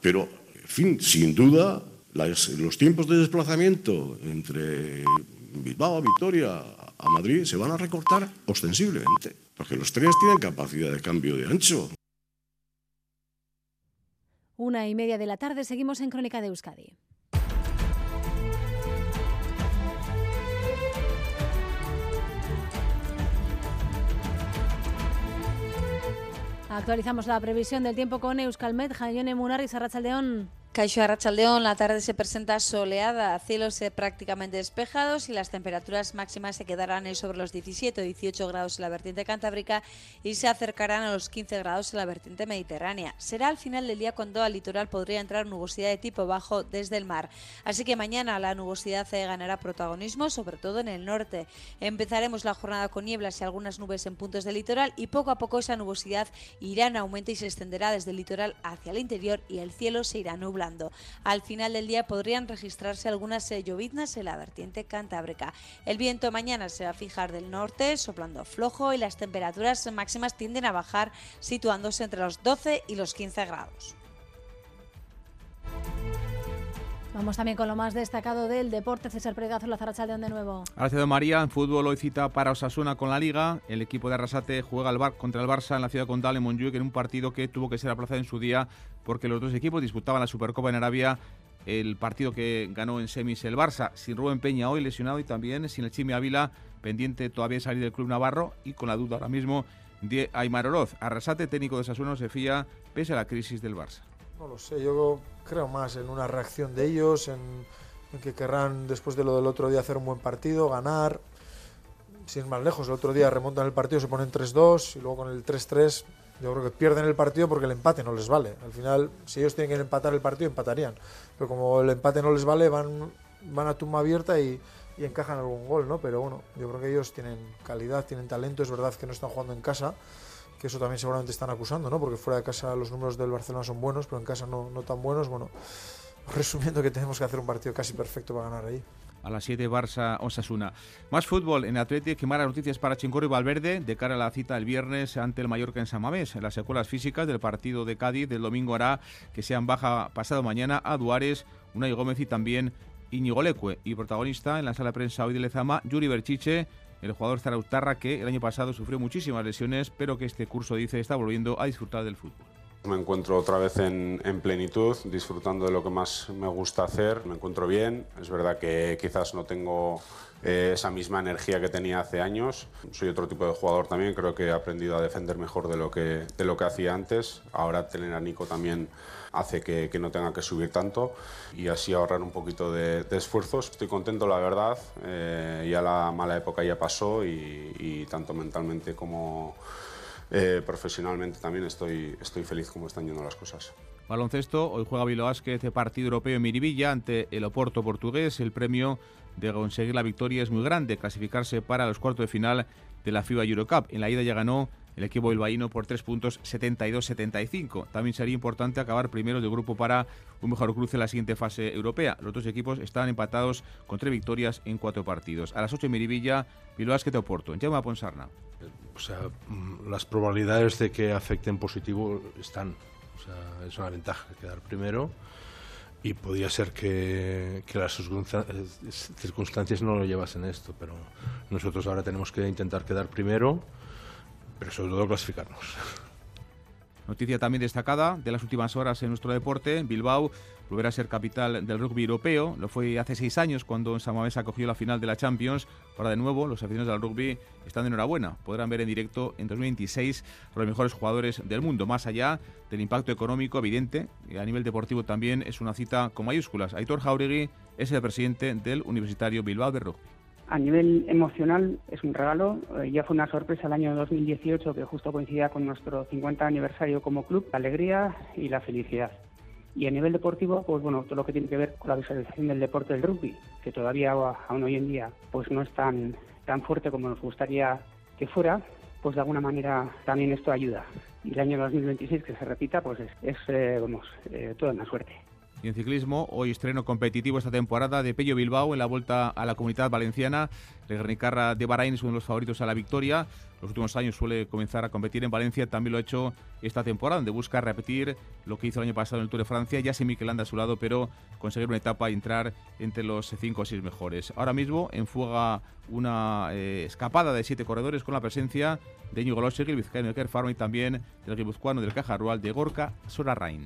Pero, en fin, sin duda, los tiempos de desplazamiento entre Bilbao, Vitoria, a Madrid se van a recortar ostensiblemente. Porque los trenes tienen capacidad de cambio de ancho. Una y media de la tarde seguimos en Crónica de Euskadi. Actualizamos la previsión del tiempo con Euskalmet, Jaione Munarri, Sarrachaldeón. Caixo Arrachaldeón, la tarde se presenta soleada, cielos eh, prácticamente despejados y las temperaturas máximas se quedarán sobre los 17 o 18 grados en la vertiente cantábrica y se acercarán a los 15 grados en la vertiente mediterránea. Será al final del día cuando al litoral podría entrar nubosidad de tipo bajo desde el mar. Así que mañana la nubosidad eh, ganará protagonismo, sobre todo en el norte. Empezaremos la jornada con nieblas y algunas nubes en puntos del litoral y poco a poco esa nubosidad irá en aumento y se extenderá desde el litoral hacia el interior y el cielo se irá Al final del día podrían registrarse algunas eh, lloviznas en la vertiente cantábrica. El viento mañana se va a fijar del norte, soplando flojo y las temperaturas máximas tienden a bajar, situándose entre los 12 y los 15 grados. Vamos también con lo más destacado del deporte. César Pregazo, la Zarachaldeón de nuevo. Gracias, María. En fútbol hoy cita para Osasuna con la Liga. El equipo de Arrasate juega al bar contra el Barça en la ciudad condal en Montjuic en un partido que tuvo que ser aplazado en su día porque los dos equipos disputaban la Supercopa en Arabia. El partido que ganó en semis el Barça, sin Rubén Peña hoy lesionado y también sin el Chimi Ávila, pendiente todavía de salir del club navarro y con la duda ahora mismo de Aymar Oroz. Arrasate, técnico de Osasuna, se fía pese a la crisis del Barça. No lo sé, yo creo más en una reacción de ellos, en, que querrán después de lo del otro día hacer un buen partido, ganar. Sin más lejos, el otro día remontan el partido, se ponen 3-2 y luego con el 3-3 yo creo que pierden el partido porque el empate no les vale. Al final, si ellos tienen que empatar el partido, empatarían. Pero como el empate no les vale, van, van a tumba abierta y, y encajan algún gol, ¿no? Pero bueno, yo creo que ellos tienen calidad, tienen talento. Es verdad que no están jugando en casa que eso también seguramente están acusando, ¿no? Porque fuera de casa los números del Barcelona son buenos, pero en casa no, no tan buenos. Bueno, resumiendo que tenemos que hacer un partido casi perfecto para ganar ahí. A las 7 Barça Osasuna. Más fútbol en Atlético y malas noticias para Chincorro y Valverde de cara a la cita el viernes ante el Mallorca en San Mamés. Las secuelas físicas del partido de Cádiz del domingo hará que sean baja pasado mañana a Duares, Unai Gómez y también Íñigo Leque. Y protagonista en la sala de prensa hoy de Lezama, Yuri Berchiche, el jugador zarautarra que el año pasado sufrió muchísimas lesiones, pero que este curso dice está volviendo a disfrutar del fútbol. Me encuentro otra vez en, plenitud, disfrutando de lo que más me gusta hacer. Me encuentro bien. Es verdad que quizás no tengo eh, esa misma energía que tenía hace años. Soy otro tipo de jugador también. Creo que he aprendido a defender mejor de lo que, de lo que hacía antes. Ahora tener a Nico también hace que, no tenga que subir tanto y así ahorrar un poquito de, esfuerzos. Estoy contento, la verdad. Eh, ya la mala época ya pasó y tanto mentalmente como eh, profesionalmente también estoy, feliz como están yendo las cosas. Baloncesto, hoy juega Vilo Vázquez, partido europeo en Miribilla ante el Oporto portugués. El premio de conseguir la victoria es muy grande, clasificarse para los cuartos de final de la FIBA Eurocup. En la ida ya ganó el equipo bilbaíno por 3 puntos 72-75. También sería importante acabar primero del grupo para un mejor cruce en la siguiente fase europea. Los dos equipos están empatados con tres victorias en cuatro partidos. A las 8 en Miribilla, Bilbao te Oporto. En Llama Ponsarna. O sea, mm, las probabilidades de que afecten positivo están. O sea, es una ventaja quedar primero y podía ser que, que las circunstancias no lo llevasen esto, pero nosotros ahora tenemos que intentar quedar primero, pero sobre todo clasificarnos. Noticia también destacada de las últimas horas en nuestro deporte, Bilbao volverá a ser capital del rugby europeo. Lo fue hace seis años cuando en Samamés acogió la final de la Champions. Ahora de nuevo, los aficionados del rugby están de enhorabuena. Podrán ver en directo en 2026 a los mejores jugadores del mundo. Más allá del impacto económico evidente, y a nivel deportivo también es una cita con mayúsculas. Aitor Jauregui es el presidente del Universitario Bilbao de Rugby. A nivel emocional es un regalo. Eh, ya fue una sorpresa el año 2018 que justo coincidía con nuestro 50 aniversario como club. La alegría y la felicidad. Y a nivel deportivo, pues bueno, todo lo que tiene que ver con la visualización del deporte del rugby, que todavía aún hoy en día pues no es tan, tan fuerte como nos gustaría que fuera, pues de alguna manera también esto ayuda. Y el año 2026 que se repita, pues es, es eh, vamos, eh, toda una suerte. Y en ciclismo, hoy estreno competitivo esta temporada de Pello Bilbao en la vuelta a la comunidad valenciana. El Guernicarra de Bahrein es uno de los favoritos a la victoria. Los últimos años suele comenzar a competir en Valencia, también lo ha hecho esta temporada, donde busca repetir lo que hizo el año pasado en el Tour de Francia. Ya sin Mikel anda a su lado, pero conseguir una etapa y entrar entre los cinco o seis mejores. Ahora mismo en fuga una eh, escapada de siete corredores con la presencia de Íñigo Losegui, el vizcaíno de Kerfarm y también del guipuzcoano del Caja Rural de Gorka Sorarrain.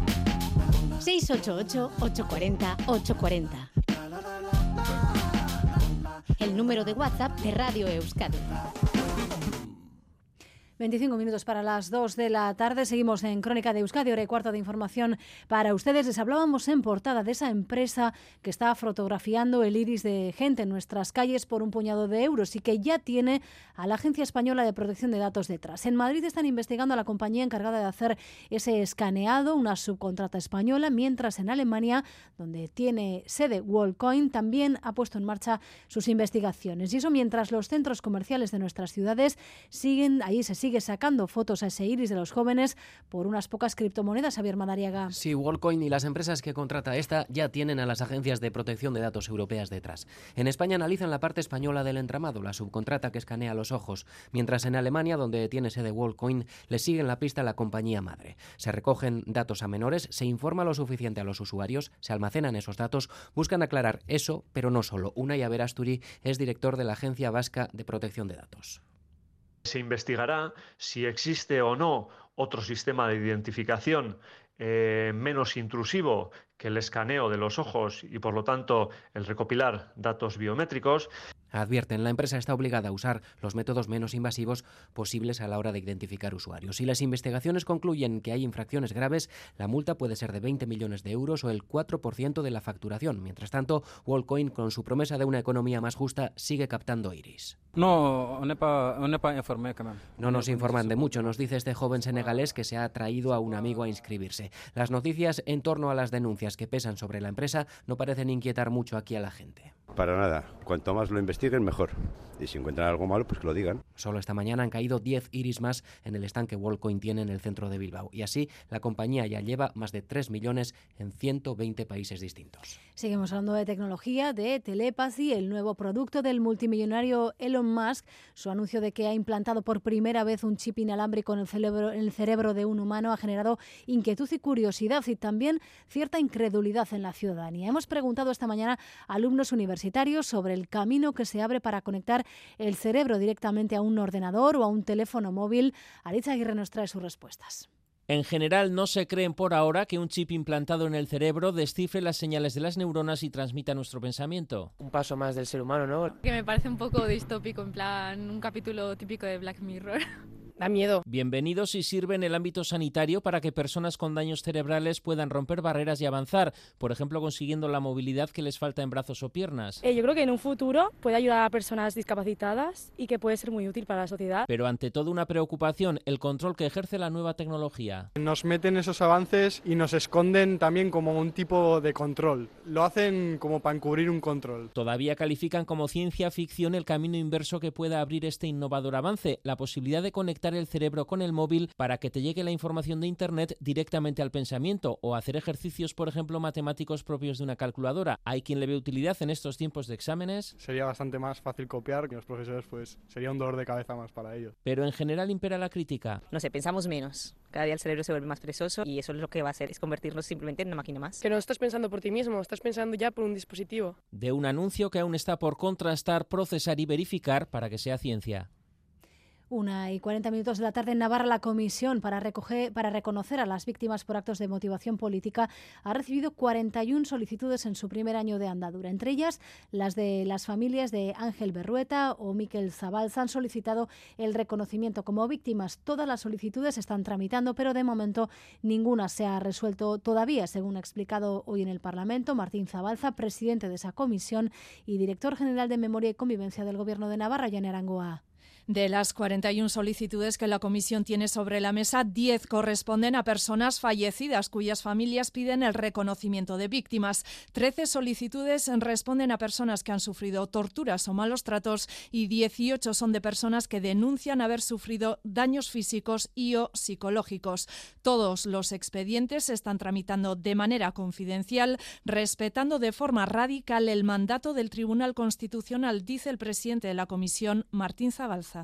688-840-840. El número de WhatsApp de Radio Euskadi. 25 minutos para las 2 de la tarde. Seguimos en Crónica de Euskadi, hora y cuarto de información para ustedes. Les hablábamos en portada de esa empresa que está fotografiando el iris de gente en nuestras calles por un puñado de euros y que ya tiene a la Agencia Española de Protección de Datos detrás. En Madrid están investigando a la compañía encargada de hacer ese escaneado, una subcontrata española, mientras en Alemania, donde tiene sede Wallcoin, también ha puesto en marcha sus investigaciones. Y eso mientras los centros comerciales de nuestras ciudades siguen, ahí se siguen sigue sacando fotos a ese iris de los jóvenes por unas pocas criptomonedas, Javier Madariaga. Sí, Wallcoin y las empresas que contrata esta ya tienen a las agencias de protección de datos europeas detrás. En España analizan la parte española del entramado, la subcontrata que escanea los ojos, mientras en Alemania, donde tiene sede Wallcoin, le siguen la pista la compañía madre. Se recogen datos a menores, se informa lo suficiente a los usuarios, se almacenan esos datos, buscan aclarar eso, pero no solo. Unai Averasturi es director de la Agencia Vasca de Protección de Datos. Se investigará si existe o no otro sistema de identificación eh, menos intrusivo que el escaneo de los ojos y por lo tanto el recopilar datos biométricos. Advierten, la empresa está obligada a usar los métodos menos invasivos posibles a la hora de identificar usuarios. Si las investigaciones concluyen que hay infracciones graves, la multa puede ser de 20 millones de euros o el 4% de la facturación. Mientras tanto, Wallcoin, con su promesa de una economía más justa, sigue captando iris. No, no nos informan de mucho, nos dice este joven senegalés que se ha traído a un amigo a inscribirse. Las noticias en torno a las denuncias que pesan sobre la empresa no parecen inquietar mucho aquí a la gente. Para nada. Cuanto más lo investiguen, mejor. Y si encuentran algo malo, pues que lo digan. Solo esta mañana han caído 10 iris más en el estanque Wallcoin tiene en el centro de Bilbao. Y así la compañía ya lleva más de 3 millones en 120 países distintos. Seguimos hablando de tecnología, de Telepathy, el nuevo producto del multimillonario Elon Musk. Su anuncio de que ha implantado por primera vez un chip inalámbrico en el cerebro, en el cerebro de un humano ha generado inquietud y curiosidad y también cierta incredulidad en la ciudadanía. Hemos preguntado esta mañana a alumnos universitarios sobre el camino que se abre para conectar el cerebro directamente a un ordenador o a un teléfono móvil. Aritza Aguirre nos trae sus respuestas. En general, no se creen por ahora que un chip implantado en el cerebro descifre las señales de las neuronas y transmita nuestro pensamiento. Un paso más del ser humano, ¿no? Que me parece un poco distópico, en plan un capítulo típico de Black Mirror. Da miedo. Bienvenidos y sirve en el ámbito sanitario para que personas con daños cerebrales puedan romper barreras y avanzar, por ejemplo consiguiendo la movilidad que les falta en brazos o piernas. Eh, yo creo que en un futuro puede ayudar a personas discapacitadas y que puede ser muy útil para la sociedad. Pero ante todo una preocupación, el control que ejerce la nueva tecnología. Nos meten esos avances y nos esconden también como un tipo de control. Lo hacen como para encubrir un control. Todavía califican como ciencia ficción el camino inverso que pueda abrir este innovador avance, la posibilidad de conectar el cerebro con el móvil para que te llegue la información de Internet directamente al pensamiento o hacer ejercicios, por ejemplo, matemáticos propios de una calculadora. ¿Hay quien le ve utilidad en estos tiempos de exámenes? Sería bastante más fácil copiar que los profesores, pues sería un dolor de cabeza más para ellos. Pero en general impera la crítica. No sé, pensamos menos. Cada día el cerebro se vuelve más perezoso y eso es lo que va a hacer, es convertirnos simplemente en una máquina más. Que no estás pensando por ti mismo, estás pensando ya por un dispositivo. De un anuncio que aún está por contrastar, procesar y verificar para que sea ciencia. Una y 40 minutos de la tarde en Navarra, la comisión para, recoger, para reconocer a las víctimas por actos de motivación política ha recibido 41 solicitudes en su primer año de andadura. Entre ellas, las de las familias de Ángel Berrueta o Miquel Zabalza han solicitado el reconocimiento como víctimas. Todas las solicitudes están tramitando, pero de momento ninguna se ha resuelto todavía, según ha explicado hoy en el Parlamento Martín Zabalza, presidente de esa comisión y director general de Memoria y Convivencia del Gobierno de Navarra, Jan Arangoa. De las 41 solicitudes que la Comisión tiene sobre la mesa, 10 corresponden a personas fallecidas cuyas familias piden el reconocimiento de víctimas. 13 solicitudes responden a personas que han sufrido torturas o malos tratos y 18 son de personas que denuncian haber sufrido daños físicos y o psicológicos. Todos los expedientes se están tramitando de manera confidencial, respetando de forma radical el mandato del Tribunal Constitucional, dice el presidente de la Comisión, Martín Zabalza.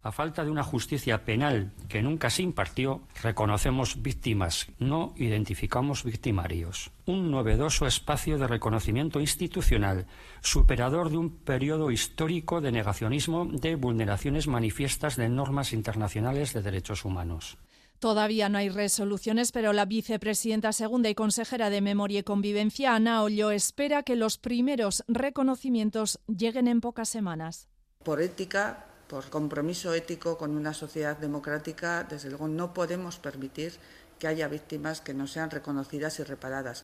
A falta de una justicia penal que nunca se impartió, reconocemos víctimas, no identificamos victimarios. Un novedoso espacio de reconocimiento institucional, superador de un periodo histórico de negacionismo de vulneraciones manifiestas de normas internacionales de derechos humanos. Todavía no hay resoluciones, pero la vicepresidenta segunda y consejera de Memoria y Convivencia, Ana Ollo, espera que los primeros reconocimientos lleguen en pocas semanas. Por ética, por compromiso ético con una sociedad democrática, desde luego no podemos permitir que haya víctimas que no sean reconocidas y reparadas.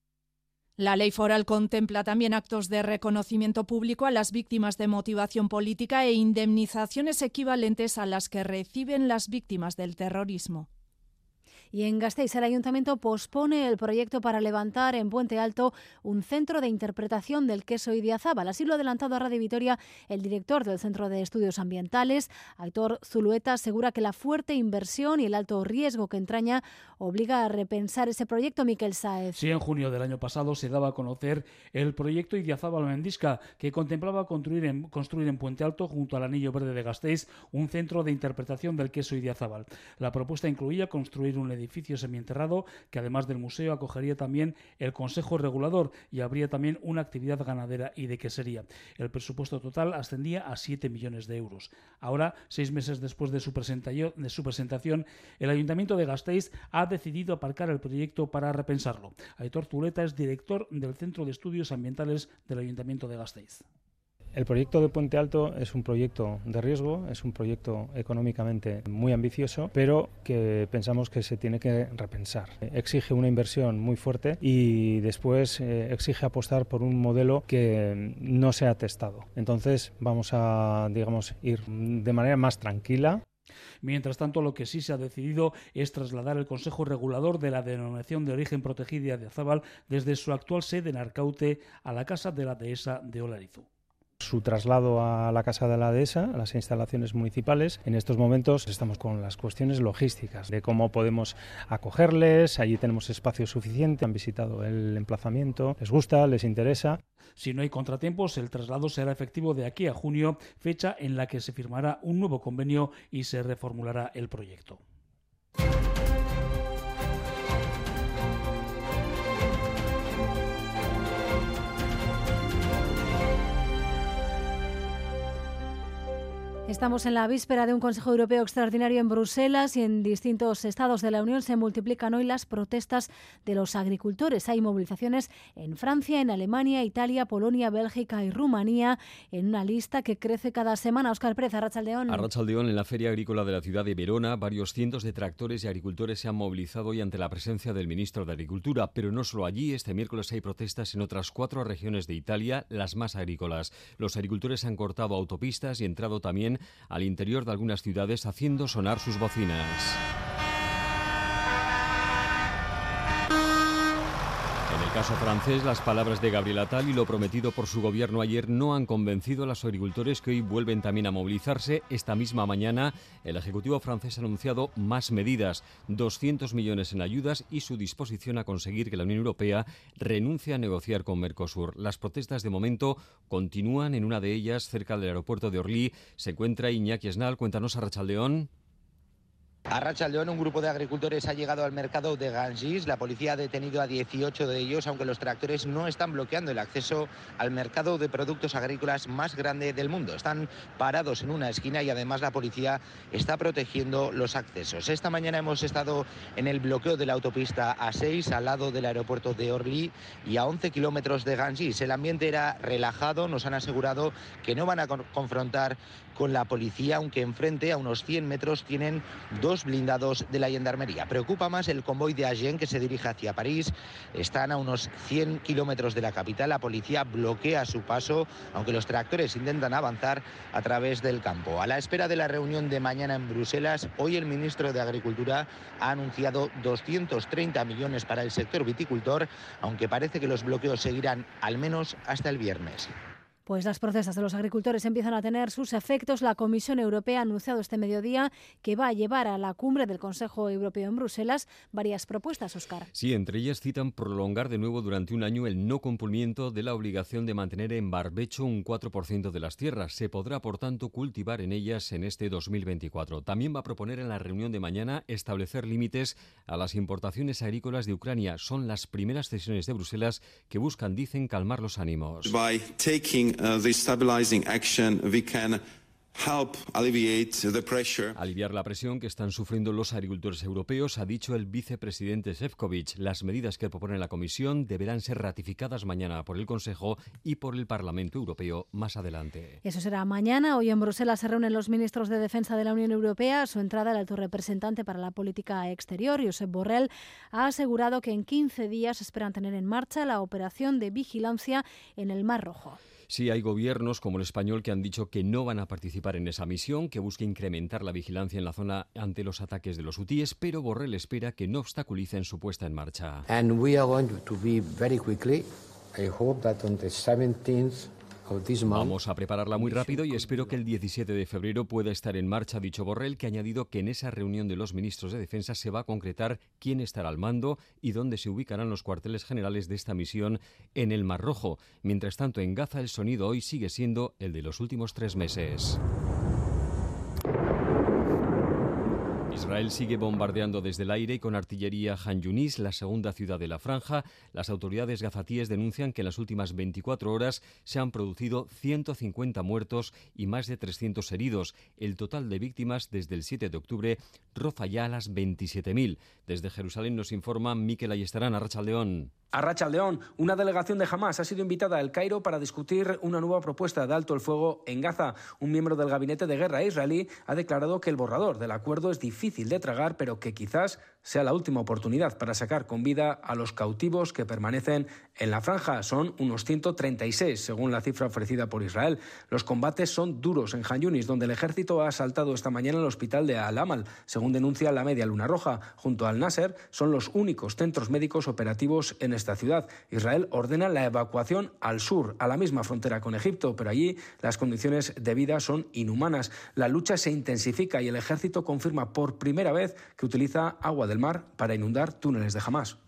La ley foral contempla también actos de reconocimiento público a las víctimas de motivación política e indemnizaciones equivalentes a las que reciben las víctimas del terrorismo. Y en Gasteiz el ayuntamiento pospone el proyecto para levantar en Puente Alto un centro de interpretación del queso Idiazábal. Así lo ha adelantado a Radio Vitoria el director del Centro de Estudios Ambientales, Aitor Zulueta, asegura que la fuerte inversión y el alto riesgo que entraña obliga a repensar ese proyecto, Miquel Saez. Sí, en junio del año pasado se daba a conocer el proyecto Idiazábal Mendisca, que contemplaba construir en, construir en Puente Alto, junto al Anillo Verde de Gasteiz, un centro de interpretación del queso Idiazábal. La propuesta incluía construir un edificio edificio semienterrado que además del museo acogería también el Consejo Regulador y habría también una actividad ganadera y de quesería. El presupuesto total ascendía a 7 millones de euros. Ahora, seis meses después de su, de su presentación, el Ayuntamiento de Gasteiz ha decidido aparcar el proyecto para repensarlo. Aitor Zuleta es director del Centro de Estudios Ambientales del Ayuntamiento de Gasteiz. El proyecto de Puente Alto es un proyecto de riesgo, es un proyecto económicamente muy ambicioso, pero que pensamos que se tiene que repensar. Exige una inversión muy fuerte y después eh, exige apostar por un modelo que no se ha testado. Entonces vamos a, digamos, ir de manera más tranquila. Mientras tanto, lo que sí se ha decidido es trasladar el Consejo Regulador de la Denominación de Origen Protegida de Azabal desde su actual sede en Arcaute a la Casa de la Dehesa de Olarizu su traslado a la Casa de la Dehesa, a las instalaciones municipales. En estos momentos estamos con las cuestiones logísticas de cómo podemos acogerles, allí tenemos espacio suficiente, han visitado el emplazamiento, les gusta, les interesa. Si no hay contratiempos, el traslado será efectivo de aquí a junio, fecha en la que se firmará un nuevo convenio y se reformulará el proyecto. Estamos en la víspera de un Consejo Europeo extraordinario en Bruselas y en distintos estados de la Unión se multiplican hoy las protestas de los agricultores. Hay movilizaciones en Francia, en Alemania, Italia, Polonia, Bélgica y Rumanía en una lista que crece cada semana. Oscar Pérez, Arrachaldeón. Arrachaldeón, en la Feria Agrícola de la ciudad de Verona, varios cientos de tractores y agricultores se han movilizado hoy ante la presencia del ministro de Agricultura. Pero no solo allí, este miércoles hay protestas en otras cuatro regiones de Italia, las más agrícolas. Los agricultores han cortado autopistas y entrado también al interior de algunas ciudades haciendo sonar sus bocinas. En el caso francés, las palabras de Gabriel Attal y lo prometido por su gobierno ayer no han convencido a los agricultores que hoy vuelven también a movilizarse. Esta misma mañana, el Ejecutivo francés ha anunciado más medidas, 200 millones en ayudas y su disposición a conseguir que la Unión Europea renuncie a negociar con Mercosur. Las protestas de momento continúan. En una de ellas, cerca del aeropuerto de Orly, se encuentra Iñaki Esnal. Cuéntanos a Rachaldeón. A Racha León, un grupo de agricultores ha llegado al mercado de Ganges. La policía ha detenido a 18 de ellos, aunque los tractores no están bloqueando el acceso al mercado de productos agrícolas más grande del mundo. Están parados en una esquina y además la policía está protegiendo los accesos. Esta mañana hemos estado en el bloqueo de la autopista A6 al lado del aeropuerto de Orly y a 11 kilómetros de Ganges. El ambiente era relajado, nos han asegurado que no van a confrontar con la policía, aunque enfrente, a unos 100 metros, tienen dos blindados de la gendarmería. Preocupa más el convoy de Agen que se dirige hacia París. Están a unos 100 kilómetros de la capital. La policía bloquea su paso, aunque los tractores intentan avanzar a través del campo. A la espera de la reunión de mañana en Bruselas, hoy el ministro de Agricultura ha anunciado 230 millones para el sector viticultor, aunque parece que los bloqueos seguirán al menos hasta el viernes. Pues las protestas de los agricultores empiezan a tener sus efectos. La Comisión Europea ha anunciado este mediodía que va a llevar a la cumbre del Consejo Europeo en Bruselas varias propuestas, Oscar. Sí, entre ellas citan prolongar de nuevo durante un año el no cumplimiento de la obligación de mantener en barbecho un 4% de las tierras. Se podrá, por tanto, cultivar en ellas en este 2024. También va a proponer en la reunión de mañana establecer límites a las importaciones agrícolas de Ucrania. Son las primeras sesiones de Bruselas que buscan, dicen, calmar los ánimos. By taking uh, the stabilizing action, we can help alleviate the pressure. Aliviar la presión que están sufriendo los agricultores europeos, ha dicho el vicepresidente Sefcovic. Las medidas que propone la Comisión deberán ser ratificadas mañana por el Consejo y por el Parlamento Europeo más adelante. Eso será mañana. Hoy en Bruselas se reúnen los ministros de Defensa de la Unión Europea. A su entrada, el alto representante para la política exterior, Josep Borrell, ha asegurado que en 15 días esperan tener en marcha la operación de vigilancia en el Mar Rojo. Sí, hay gobiernos como el español que han dicho que no van a participar en esa misión, que busca incrementar la vigilancia en la zona ante los ataques de los hutíes, pero Borrell espera que no obstaculicen su puesta en marcha. And we are going to be very quickly. I hope that on the 17th Vamos a prepararla muy rápido y espero que el 17 de febrero pueda estar en marcha, dicho Borrell, que ha añadido que en esa reunión de los ministros de Defensa se va a concretar quién estará al mando y dónde se ubicarán los cuarteles generales de esta misión en el Mar Rojo. Mientras tanto, en Gaza el sonido hoy sigue siendo el de los últimos tres meses. Israel sigue bombardeando desde el aire y con artillería Han Yunis, la segunda ciudad de la franja. Las autoridades gazatíes denuncian que en las últimas 24 horas se han producido 150 muertos y más de 300 heridos. El total de víctimas desde el 7 de octubre roza ya las 27.000. Desde Jerusalén nos informa Miquel Ayestarán, Arrachaldeón. A Rachaldeón, una delegación de Hamas ha sido invitada a El Cairo para discutir una nueva propuesta de alto el fuego en Gaza. Un miembro del gabinete de guerra israelí ha declarado que el borrador del acuerdo es difícil de tragar, pero que quizás sea la última oportunidad para sacar con vida a los cautivos que permanecen en la franja. Son unos 136, según la cifra ofrecida por Israel. Los combates son duros en Han Yunis, donde el ejército ha asaltado esta mañana el hospital de Al-Amal. Según denuncia la Media Luna Roja, junto al Nasser, son los únicos centros médicos operativos en esta ciudad. Israel ordena la evacuación al sur, a la misma frontera con Egipto, pero allí las condiciones de vida son inhumanas. La lucha se intensifica y el ejército confirma por primera vez que utiliza agua de mar para inundar túneles de Hamas.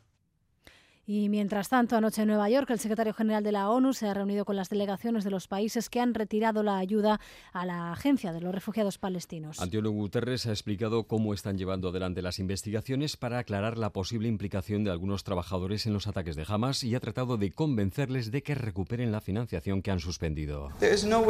Y mientras tanto, anoche en Nueva York, el secretario general de la ONU se ha reunido con las delegaciones de los países que han retirado la ayuda a la Agencia de los Refugiados Palestinos. Antonio Guterres ha explicado cómo están llevando adelante las investigaciones para aclarar la posible implicación de algunos trabajadores en los ataques de Hamas y ha tratado de convencerles de que recuperen la financiación que han suspendido. No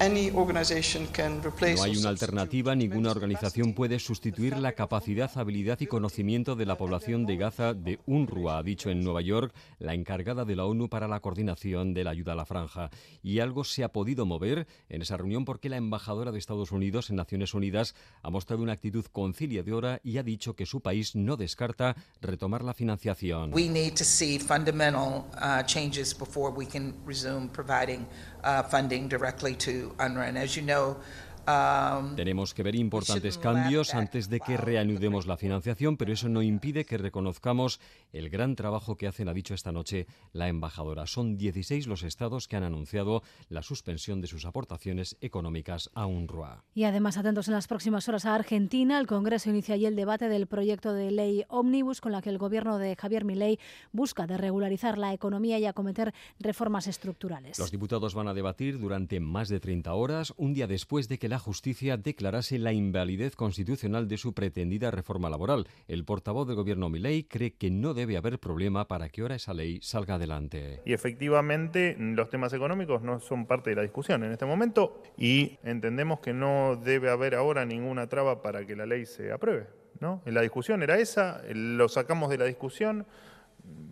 hay una alternativa, ninguna organización puede sustituir la capacidad, habilidad y conocimiento de la población de Gaza de UNRWA, ha dicho en Nueva York la encargada de la ONU para la coordinación de la ayuda a la franja. Y algo se ha podido mover en esa reunión porque la embajadora de Estados Unidos en Naciones Unidas ha mostrado una actitud conciliadora y ha dicho que su país no descarta retomar la financiación. We need to see fundamental uh, changes before we can resume providing uh, funding directly to UNRWA. And as you know, Tenemos que ver importantes cambios antes de que reanudemos la financiación, pero eso no impide que reconozcamos el gran trabajo que hacen, ha dicho esta noche la embajadora. Son 16 los estados que han anunciado la suspensión de sus aportaciones económicas a UNRWA. Y además, atentos en las próximas horas a Argentina, el Congreso inicia allí el debate del proyecto de ley Omnibus con la que el gobierno de Javier Milei busca de regularizar la economía y acometer reformas estructurales. Los diputados van a debatir durante más de 30 horas, un día después de que la justicia declarase la invalidez constitucional de su pretendida reforma laboral. El portavoz del gobierno Milei cree que no debe haber problema para que ahora esa ley salga adelante. Y efectivamente los temas económicos no son parte de la discusión en este momento y entendemos que no debe haber ahora ninguna traba para que la ley se apruebe. ¿no? La discusión era esa, lo sacamos de la discusión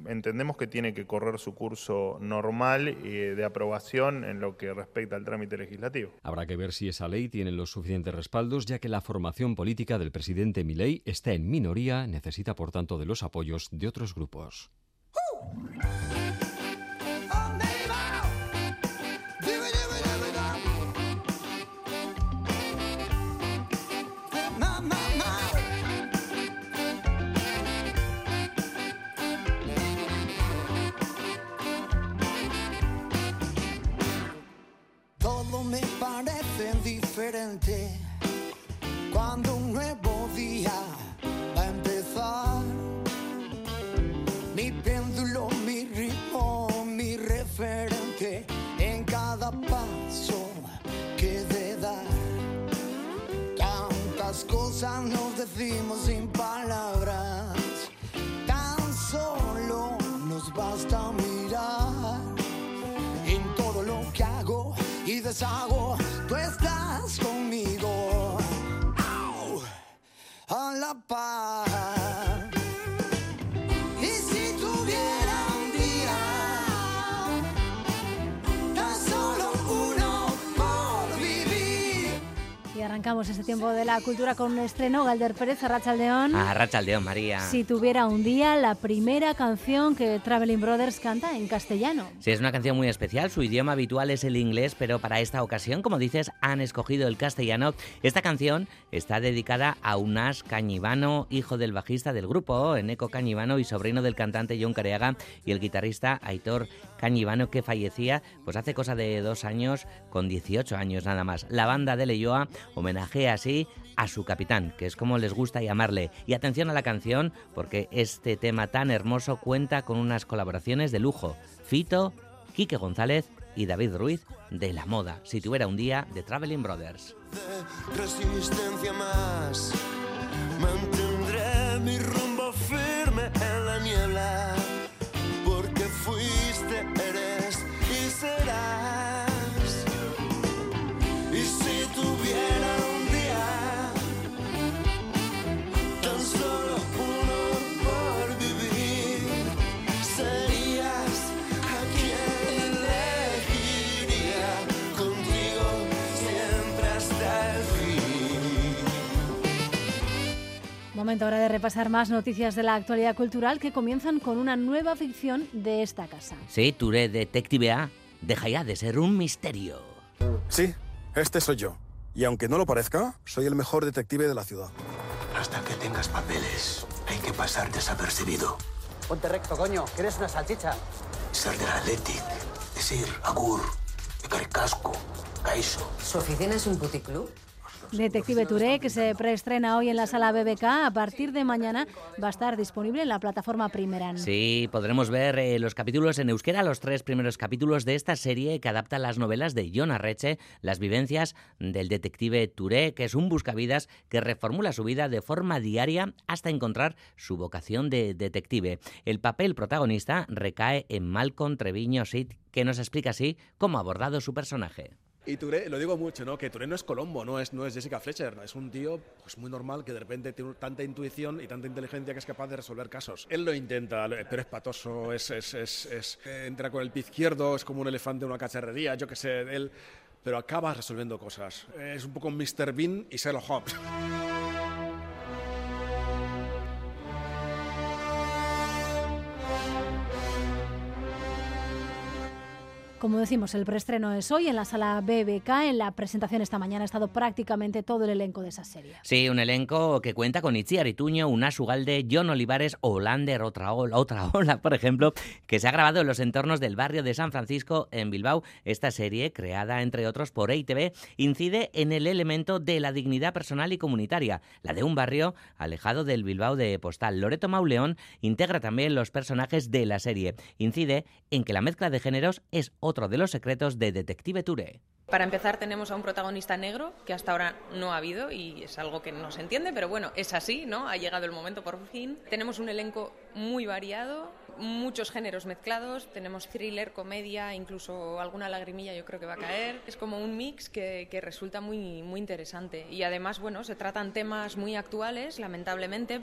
entendemos que tiene que correr su curso normal eh, de aprobación en lo que respecta al trámite legislativo. Habrá que ver si esa ley tiene los suficientes respaldos, ya que la formación política del presidente Milei está en minoría, necesita por tanto de los apoyos de otros grupos. Todo nos decimos sin palabras, tan solo nos basta mirar en todo lo que hago y deshago, tú estás conmigo. A la par. Arrancamos este tiempo de la cultura con un estreno, Galder Pérez, Arrachaldeón. A Rachaldeón, María. Si tuviera un día, la primera canción que Traveling Brothers canta en castellano. Sí, es una canción muy especial. Su idioma habitual es el inglés, pero para esta ocasión, como dices, han escogido el castellano. Esta canción está dedicada a Unas Cañivano, hijo del bajista del grupo, Eneco Cañivano, y sobrino del cantante John Careaga y el guitarrista Aitor Cañivano, que fallecía pues hace cosa de dos años, con 18 años nada más. La banda de Leyoa homenajea así a su capitán, que es como les gusta llamarle. Y atención a la canción, porque este tema tan hermoso cuenta con unas colaboraciones de lujo. Fito, Quique González y David Ruiz de La Moda, si tuviera un día de Traveling Brothers. Mantendré mi rumbo firme en la niebla, porque fuiste, eres y. Momento ahora de repasar más noticias de la actualidad cultural que comienzan con una nueva ficción de esta casa. Sí, Touré Detective A deja ya de ser un misterio. Sí, este soy yo. Y aunque no lo parezca, soy el mejor detective de la ciudad. Hasta que tengas papeles, hay que pasar desapercibido. Ponte recto, coño, que eres una salchicha. Ser del Athletic, decir agur, carcasco, caixo. ¿Su oficina es un puticlub? Detective Touré, que se preestrena hoy en la sala BBK, a partir de mañana va a estar disponible en la plataforma Primeran. Sí, podremos ver eh, los capítulos en euskera, los tres primeros capítulos de esta serie que adapta las novelas de John Arreche, las vivencias del detective Touré, que es un buscavidas que reformula su vida de forma diaria hasta encontrar su vocación de detective. El papel protagonista recae en Malcolm Treviño Sid, que nos explica así cómo ha abordado su personaje. Y Touré, lo digo mucho, ¿no? Que Touré no es Colombo, no es, no es Jessica Fletcher, es un tío pues, muy normal que de repente tiene tanta intuición y tanta inteligencia que es capaz de resolver casos. Él lo intenta, pero es patoso, es, es, es, es entra con el pie izquierdo, es como un elefante en una cacharrería, yo qué sé, él, pero acaba resolviendo cosas. Es un poco Mr. Bean y Sherlock Holmes. Como decimos, el preestreno es hoy en la sala BBK. En la presentación esta mañana ha estado prácticamente todo el elenco de esa serie. Sí, un elenco que cuenta con Itziar Ituño, Unas Ugalde, John Olivares o Lander, otra ola, otra ola, por ejemplo, que se ha grabado en los entornos del barrio de San Francisco, en Bilbao. Esta serie, creada entre otros por EITV, incide en el elemento de la dignidad personal y comunitaria, la de un barrio alejado del Bilbao de Postal. Loreto Mauleón integra también los personajes de la serie. Incide en que la mezcla de géneros es otro de los secretos de Detective Touré. Para empezar tenemos a un protagonista negro que hasta ahora no ha habido y es algo que no se entiende, pero bueno, es así, ¿no? Ha llegado el momento por fin. Tenemos un elenco muy variado, muchos géneros mezclados, tenemos thriller, comedia, incluso alguna lagrimilla yo creo que va a caer. Es como un mix que, que resulta muy, muy interesante y además, bueno, se tratan temas muy actuales, lamentablemente.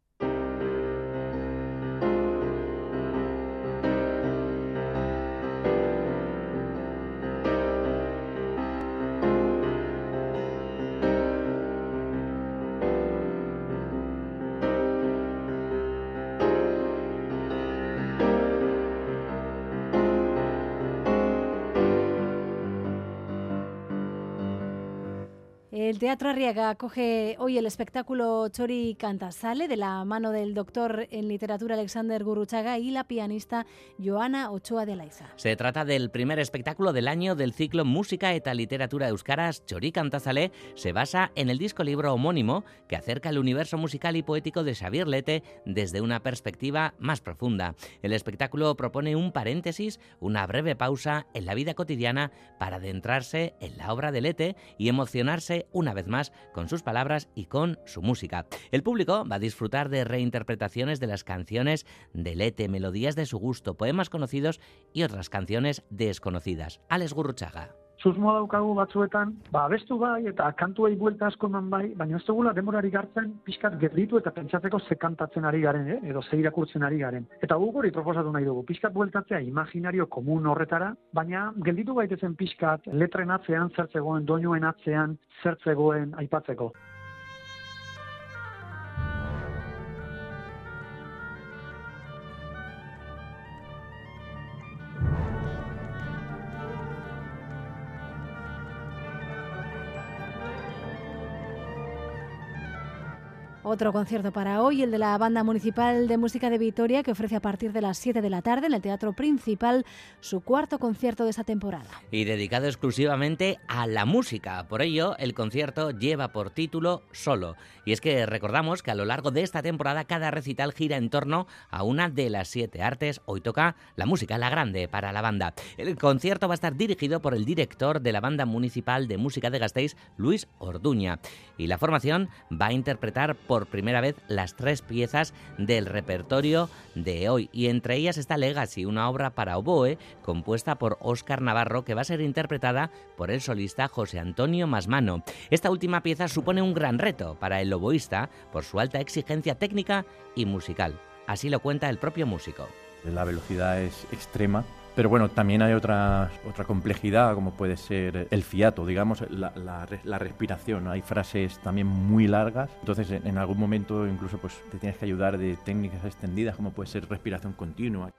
El Teatro Arriaga acoge hoy el espectáculo Chori Cantasale de la mano del doctor en literatura Alexander Guruchaga y la pianista Joana Ochoa de Laiza. Se trata del primer espectáculo del año del ciclo Música eta Literatura Euskaras Chori Cantasale. Se basa en el disco libro homónimo que acerca el universo musical y poético de Xavier Lete desde una perspectiva más profunda. El espectáculo propone un paréntesis, una breve pausa en la vida cotidiana para adentrarse en la obra de Lete y emocionarse una vez más con sus palabras y con su música. El público va a disfrutar de reinterpretaciones de las canciones de Lete, melodías de su gusto, poemas conocidos y otras canciones desconocidas. Alex Gurruchaga. Susmoa daukagu batzuetan, ba, abestu bai, eta kantuei buelta asko eman bai, baina ez dugula demorari gartzen pixkat gerditu eta pentsatzeko ze kantatzen ari garen, eh? edo ze irakurtzen ari garen. Eta guk hori proposatu nahi dugu, pixkat bueltatzea imaginario komun horretara, baina gelditu gaitezen pixkat letren atzean, zertzegoen, doinuen atzean, zertzegoen aipatzeko. Otro concierto para hoy, el de la Banda Municipal de Música de Vitoria, que ofrece a partir de las 7 de la tarde en el Teatro Principal su cuarto concierto de esta temporada. Y dedicado exclusivamente a la música. Por ello, el concierto lleva por título Solo. Y es que recordamos que a lo largo de esta temporada cada recital gira en torno a una de las siete artes. Hoy toca la música, la grande, para la banda. El concierto va a estar dirigido por el director de la Banda Municipal de Música de Gasteiz, Luis Orduña. Y la formación va a interpretar por por primera vez las tres piezas del repertorio de hoy y entre ellas está Legacy, una obra para oboe compuesta por Óscar Navarro que va a ser interpretada por el solista José Antonio Masmano. Esta última pieza supone un gran reto para el oboísta por su alta exigencia técnica y musical. Así lo cuenta el propio músico. La velocidad es extrema pero bueno, también hay otra, otra complejidad, como puede ser el fiato, digamos, la, respiración. Hay frases también muy largas, entonces en, en algún momento incluso pues, te tienes que ayudar de técnicas extendidas, como puede ser respiración continua.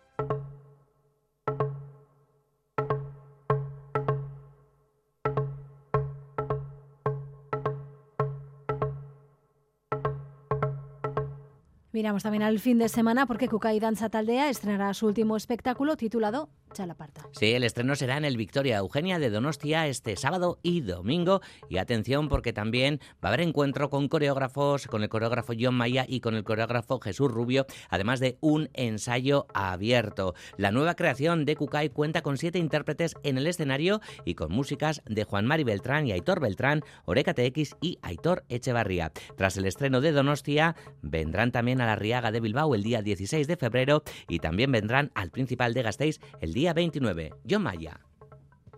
Miramos también al fin de semana porque Kukai Danza Taldea estrenará su último espectáculo titulado Sí, el estreno será en el Victoria Eugenia de Donostia este sábado y domingo. Y atención porque también va a haber encuentro con coreógrafos, con el coreógrafo John Maya y con el coreógrafo Jesús Rubio, además de un ensayo abierto. La nueva creación de Kukai cuenta con siete intérpretes en el escenario y con músicas de Juan Mari Beltrán y Aitor Beltrán, Oreca TX y Aitor Echevarría. Tras el estreno de Donostia, vendrán también a la Riaga de Bilbao el día 16 de febrero y también vendrán al Principal de Gasteiz el día 29. John Maya.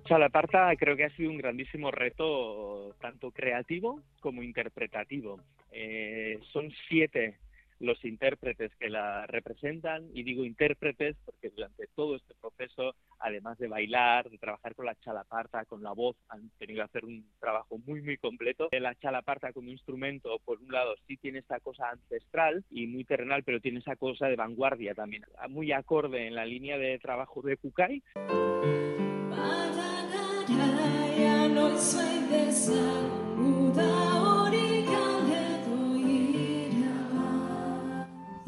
Chalaparta creo que ha sido un grandísimo reto, tanto creativo como interpretativo. Eh, son siete los intérpretes que la representan, y digo intérpretes porque durante todo este proceso, además de bailar, de trabajar con la chalaparta, con la voz, han tenido que hacer un trabajo muy, muy completo. La chalaparta como instrumento, por un lado, sí tiene esta cosa ancestral y muy terrenal, pero tiene esa cosa de vanguardia también, muy acorde en la línea de trabajo de Kukai.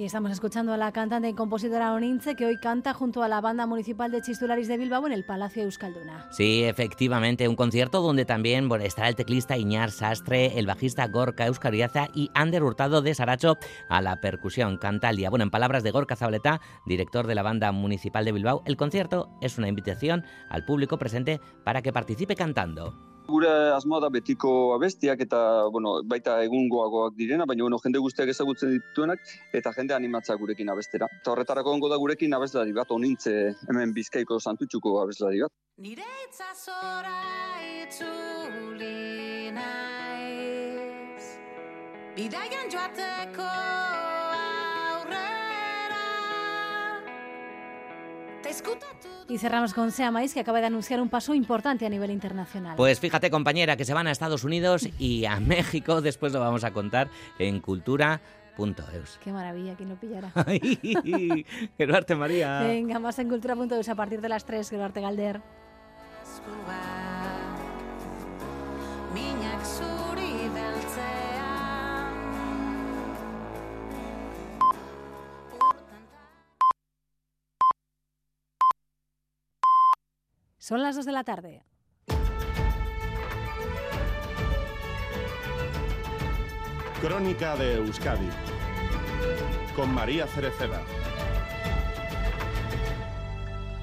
Y estamos escuchando a la cantante y compositora Onince que hoy canta junto a la banda municipal de Chistularis de Bilbao en el Palacio Euskalduna. Sí, efectivamente, un concierto donde también estará el teclista Iñar Sastre, el bajista Gorka Euskariaza y Ander Hurtado de Saracho a la percusión Cantalia. Bueno, en palabras de Gorka Zabaleta, director de la banda municipal de Bilbao, el concierto es una invitación al público presente para que participe cantando. Gure asmoa da betiko abestiak eta bueno, baita egungoagoak direna, baina bueno, jende guztiak ezagutzen dituenak eta jende animatza gurekin abestera. Eta horretarako ongo da gurekin abeslari bat, onintze hemen bizkaiko santutxuko abeslari bat. Nire itzazora itzuli naiz Bidaian joateko Y cerramos con Sea Maíz, que acaba de anunciar un paso importante a nivel internacional. Pues fíjate, compañera, que se van a Estados Unidos y a México. Después lo vamos a contar en cultura.eus. Qué maravilla, quien lo pillara. Gerarte María. Venga, más en cultura.eus a partir de las 3, Gerarte Galder. Son las 2 de la tarde. Crónica de Euskadi con María Cereceda.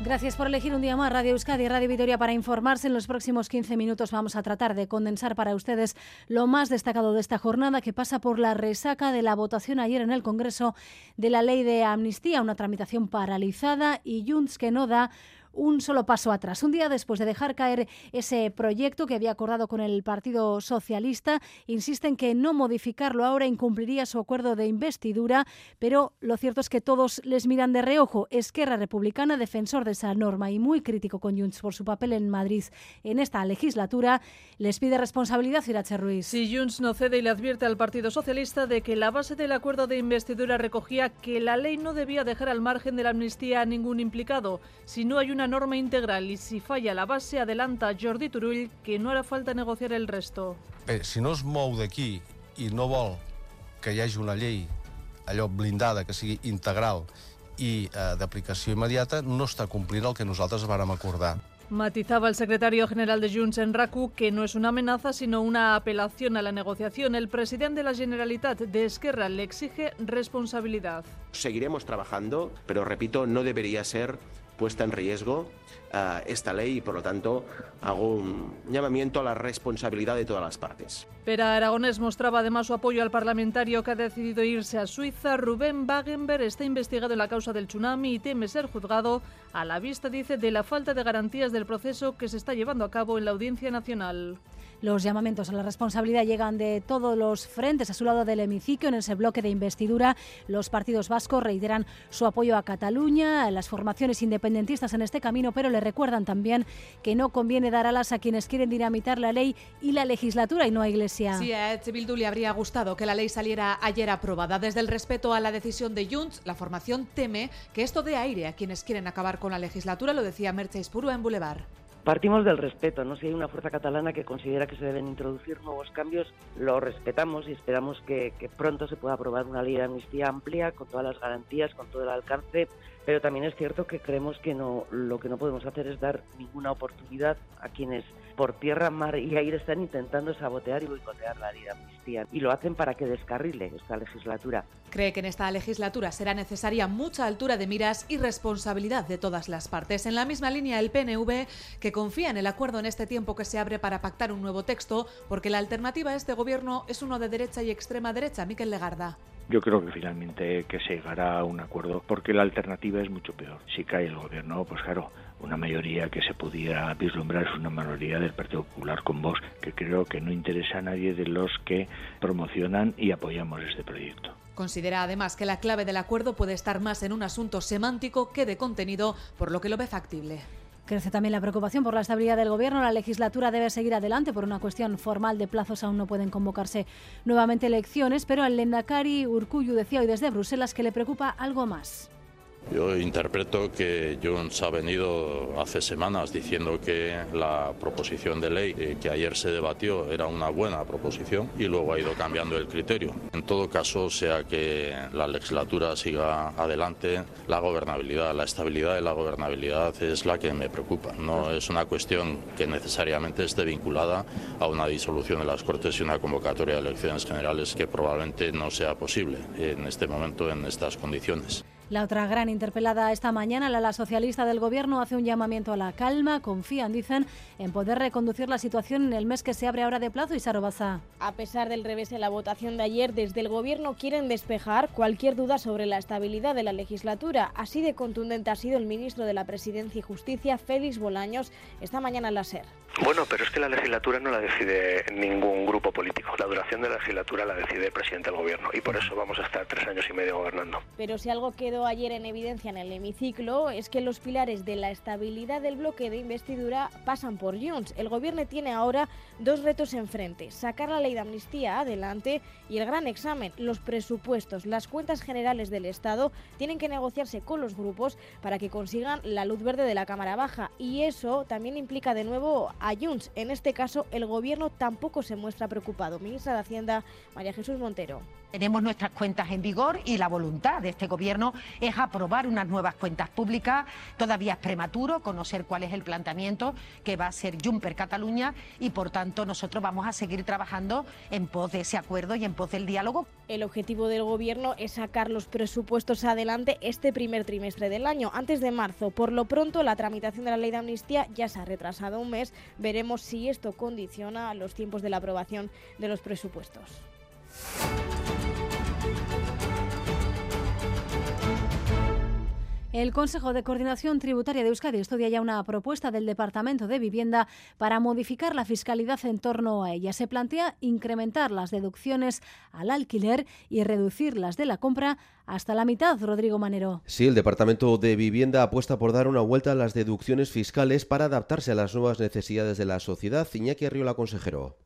Gracias por elegir un día más Radio Euskadi y Radio Vitoria para informarse. En los próximos 15 minutos vamos a tratar de condensar para ustedes lo más destacado de esta jornada que pasa por la resaca de la votación ayer en el Congreso de la ley de amnistía, una tramitación paralizada y Junts que no da un solo paso atrás. Un día después de dejar caer ese proyecto que había acordado con el Partido Socialista, insisten que no modificarlo ahora incumpliría su acuerdo de investidura, pero lo cierto es que todos les miran de reojo. Esquerra Republicana, defensor de esa norma y muy crítico con Junts por su papel en Madrid en esta legislatura, les pide responsabilidad Irache Ruiz. Si Junts no cede y le advierte al Partido Socialista de que la base del acuerdo de investidura recogía que la ley no debía dejar al margen de la amnistía a ningún implicado, si no hay una norma integral y si falla la base, adelanta Jordi Turull que no hará falta negociar el resto. Bé, si no es mou d'aquí i no vol que hi hagi una llei allò blindada, que sigui integral i eh, d'aplicació immediata, no està complint el que nosaltres vàrem acordar. Matizaba el secretario general de Junts en RACU que no es una amenaza sino una apelación a la negociación. El presidente de la Generalitat de Esquerra le exige responsabilidad. Seguiremos trabajando, pero repito, no debería ser puesta en riesgo uh, esta ley y por lo tanto hago un llamamiento a la responsabilidad de todas las partes. Pera Aragonés mostraba además su apoyo al parlamentario que ha decidido irse a Suiza. Rubén Wagenberg está investigado en la causa del tsunami y teme ser juzgado a la vista, dice, de la falta de garantías del proceso que se está llevando a cabo en la Audiencia Nacional. Los llamamientos a la responsabilidad llegan de todos los frentes a su lado del hemiciclo. En ese bloque de investidura, los partidos vascos reiteran su apoyo a Cataluña, a las formaciones independentistas en este camino, pero le recuerdan también que no conviene dar alas a quienes quieren dinamitar la ley y la legislatura y no a Iglesia. Sí, a le habría gustado que la ley saliera ayer aprobada. Desde el respeto a la decisión de Junts, la formación teme que esto dé aire a quienes quieren acabar con la legislatura, lo decía Merche Ispurua en Boulevard. Partimos del respeto, ¿no? Si hay una fuerza catalana que considera que se deben introducir nuevos cambios, lo respetamos y esperamos que, que, pronto se pueda aprobar una ley de amnistía amplia, con todas las garantías, con todo el alcance, pero también es cierto que creemos que no, lo que no podemos hacer es dar ninguna oportunidad a quienes por tierra, mar y aire están intentando sabotear y boicotear la ley amnistía. Y lo hacen para que descarrile esta legislatura. Cree que en esta legislatura será necesaria mucha altura de miras y responsabilidad de todas las partes. En la misma línea, el PNV, que confía en el acuerdo en este tiempo que se abre para pactar un nuevo texto, porque la alternativa a este gobierno es uno de derecha y extrema derecha. Miquel Legarda. Yo creo que finalmente que se llegará a un acuerdo porque la alternativa es mucho peor. Si cae el gobierno, pues claro, una mayoría que se pudiera vislumbrar es una mayoría del Partido Popular con Vox, que creo que no interesa a nadie de los que promocionan y apoyamos este proyecto. Considera además que la clave del acuerdo puede estar más en un asunto semántico que de contenido, por lo que lo ve factible. Crece también la preocupación por la estabilidad del gobierno. La legislatura debe seguir adelante por una cuestión formal de plazos. Aún no pueden convocarse nuevamente elecciones, pero el Lendakari Urcuyu decía hoy desde Bruselas que le preocupa algo más. Yo interpreto que Junts ha venido hace semanas diciendo que la proposición de ley eh, que ayer se debatió era una buena proposición y luego ha ido cambiando el criterio. En todo caso, sea que la legislatura siga adelante, la gobernabilidad, la estabilidad de la gobernabilidad es la que me preocupa. No es una cuestión que necesariamente esté vinculada a una disolución de las Cortes y una convocatoria de elecciones generales que probablemente no sea posible en este momento, en estas condiciones. La otra gran interpelada esta mañana, la, la socialista del Gobierno, hace un llamamiento a la calma. Confían, dicen, en poder reconducir la situación en el mes que se abre ahora de plazo. Y Sarobaza. A pesar del revés en la votación de ayer, desde el Gobierno quieren despejar cualquier duda sobre la estabilidad de la legislatura. Así de contundente ha sido el ministro de la Presidencia y Justicia, Félix Bolaños, esta mañana en la SER. Bueno, pero es que la legislatura no la decide ningún grupo político. La duración de la legislatura la decide el presidente del Gobierno. Y por eso vamos a estar tres años y medio gobernando. Pero si algo quedó ayer en evidencia en el hemiciclo es que los pilares de la estabilidad del bloque de investidura pasan por Junts. El gobierno tiene ahora dos retos enfrente, sacar la ley de amnistía adelante y el gran examen, los presupuestos, las cuentas generales del Estado tienen que negociarse con los grupos para que consigan la luz verde de la Cámara Baja y eso también implica de nuevo a Junts. En este caso el gobierno tampoco se muestra preocupado. Ministra de Hacienda María Jesús Montero. Tenemos nuestras cuentas en vigor y la voluntad de este Gobierno es aprobar unas nuevas cuentas públicas. Todavía es prematuro conocer cuál es el planteamiento que va a hacer Juncker Cataluña y, por tanto, nosotros vamos a seguir trabajando en pos de ese acuerdo y en pos del diálogo. El objetivo del Gobierno es sacar los presupuestos adelante este primer trimestre del año, antes de marzo. Por lo pronto, la tramitación de la ley de amnistía ya se ha retrasado un mes. Veremos si esto condiciona los tiempos de la aprobación de los presupuestos. El Consejo de Coordinación Tributaria de Euskadi estudia ya una propuesta del Departamento de Vivienda para modificar la fiscalidad en torno a ella. Se plantea incrementar las deducciones al alquiler y reducir las de la compra hasta la mitad, Rodrigo Manero. Sí, el Departamento de Vivienda apuesta por dar una vuelta a las deducciones fiscales para adaptarse a las nuevas necesidades de la sociedad. Iñaki Arriola, consejero.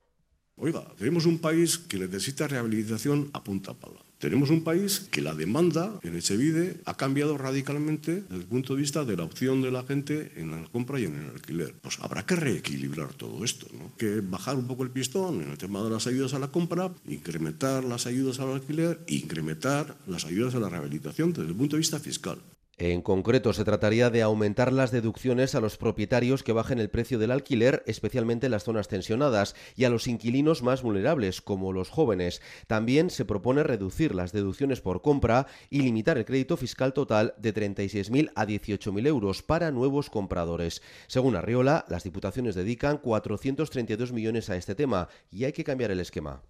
Oiga, tenemos un país que necesita rehabilitación a punta pala. Tenemos un país que la demanda en Echevide ha cambiado radicalmente desde el punto de vista de la opción de la gente en la compra y en el alquiler. Pues habrá que reequilibrar todo esto, ¿no? Que bajar un poco el pistón en el tema de las ayudas a la compra, incrementar las ayudas al alquiler e incrementar las ayudas a la rehabilitación desde el punto de vista fiscal. En concreto, se trataría de aumentar las deducciones a los propietarios que bajen el precio del alquiler, especialmente en las zonas tensionadas, y a los inquilinos más vulnerables, como los jóvenes. También se propone reducir las deducciones por compra y limitar el crédito fiscal total de 36.000 a 18.000 euros para nuevos compradores. Según Arriola, las diputaciones dedican 432 millones a este tema y hay que cambiar el esquema.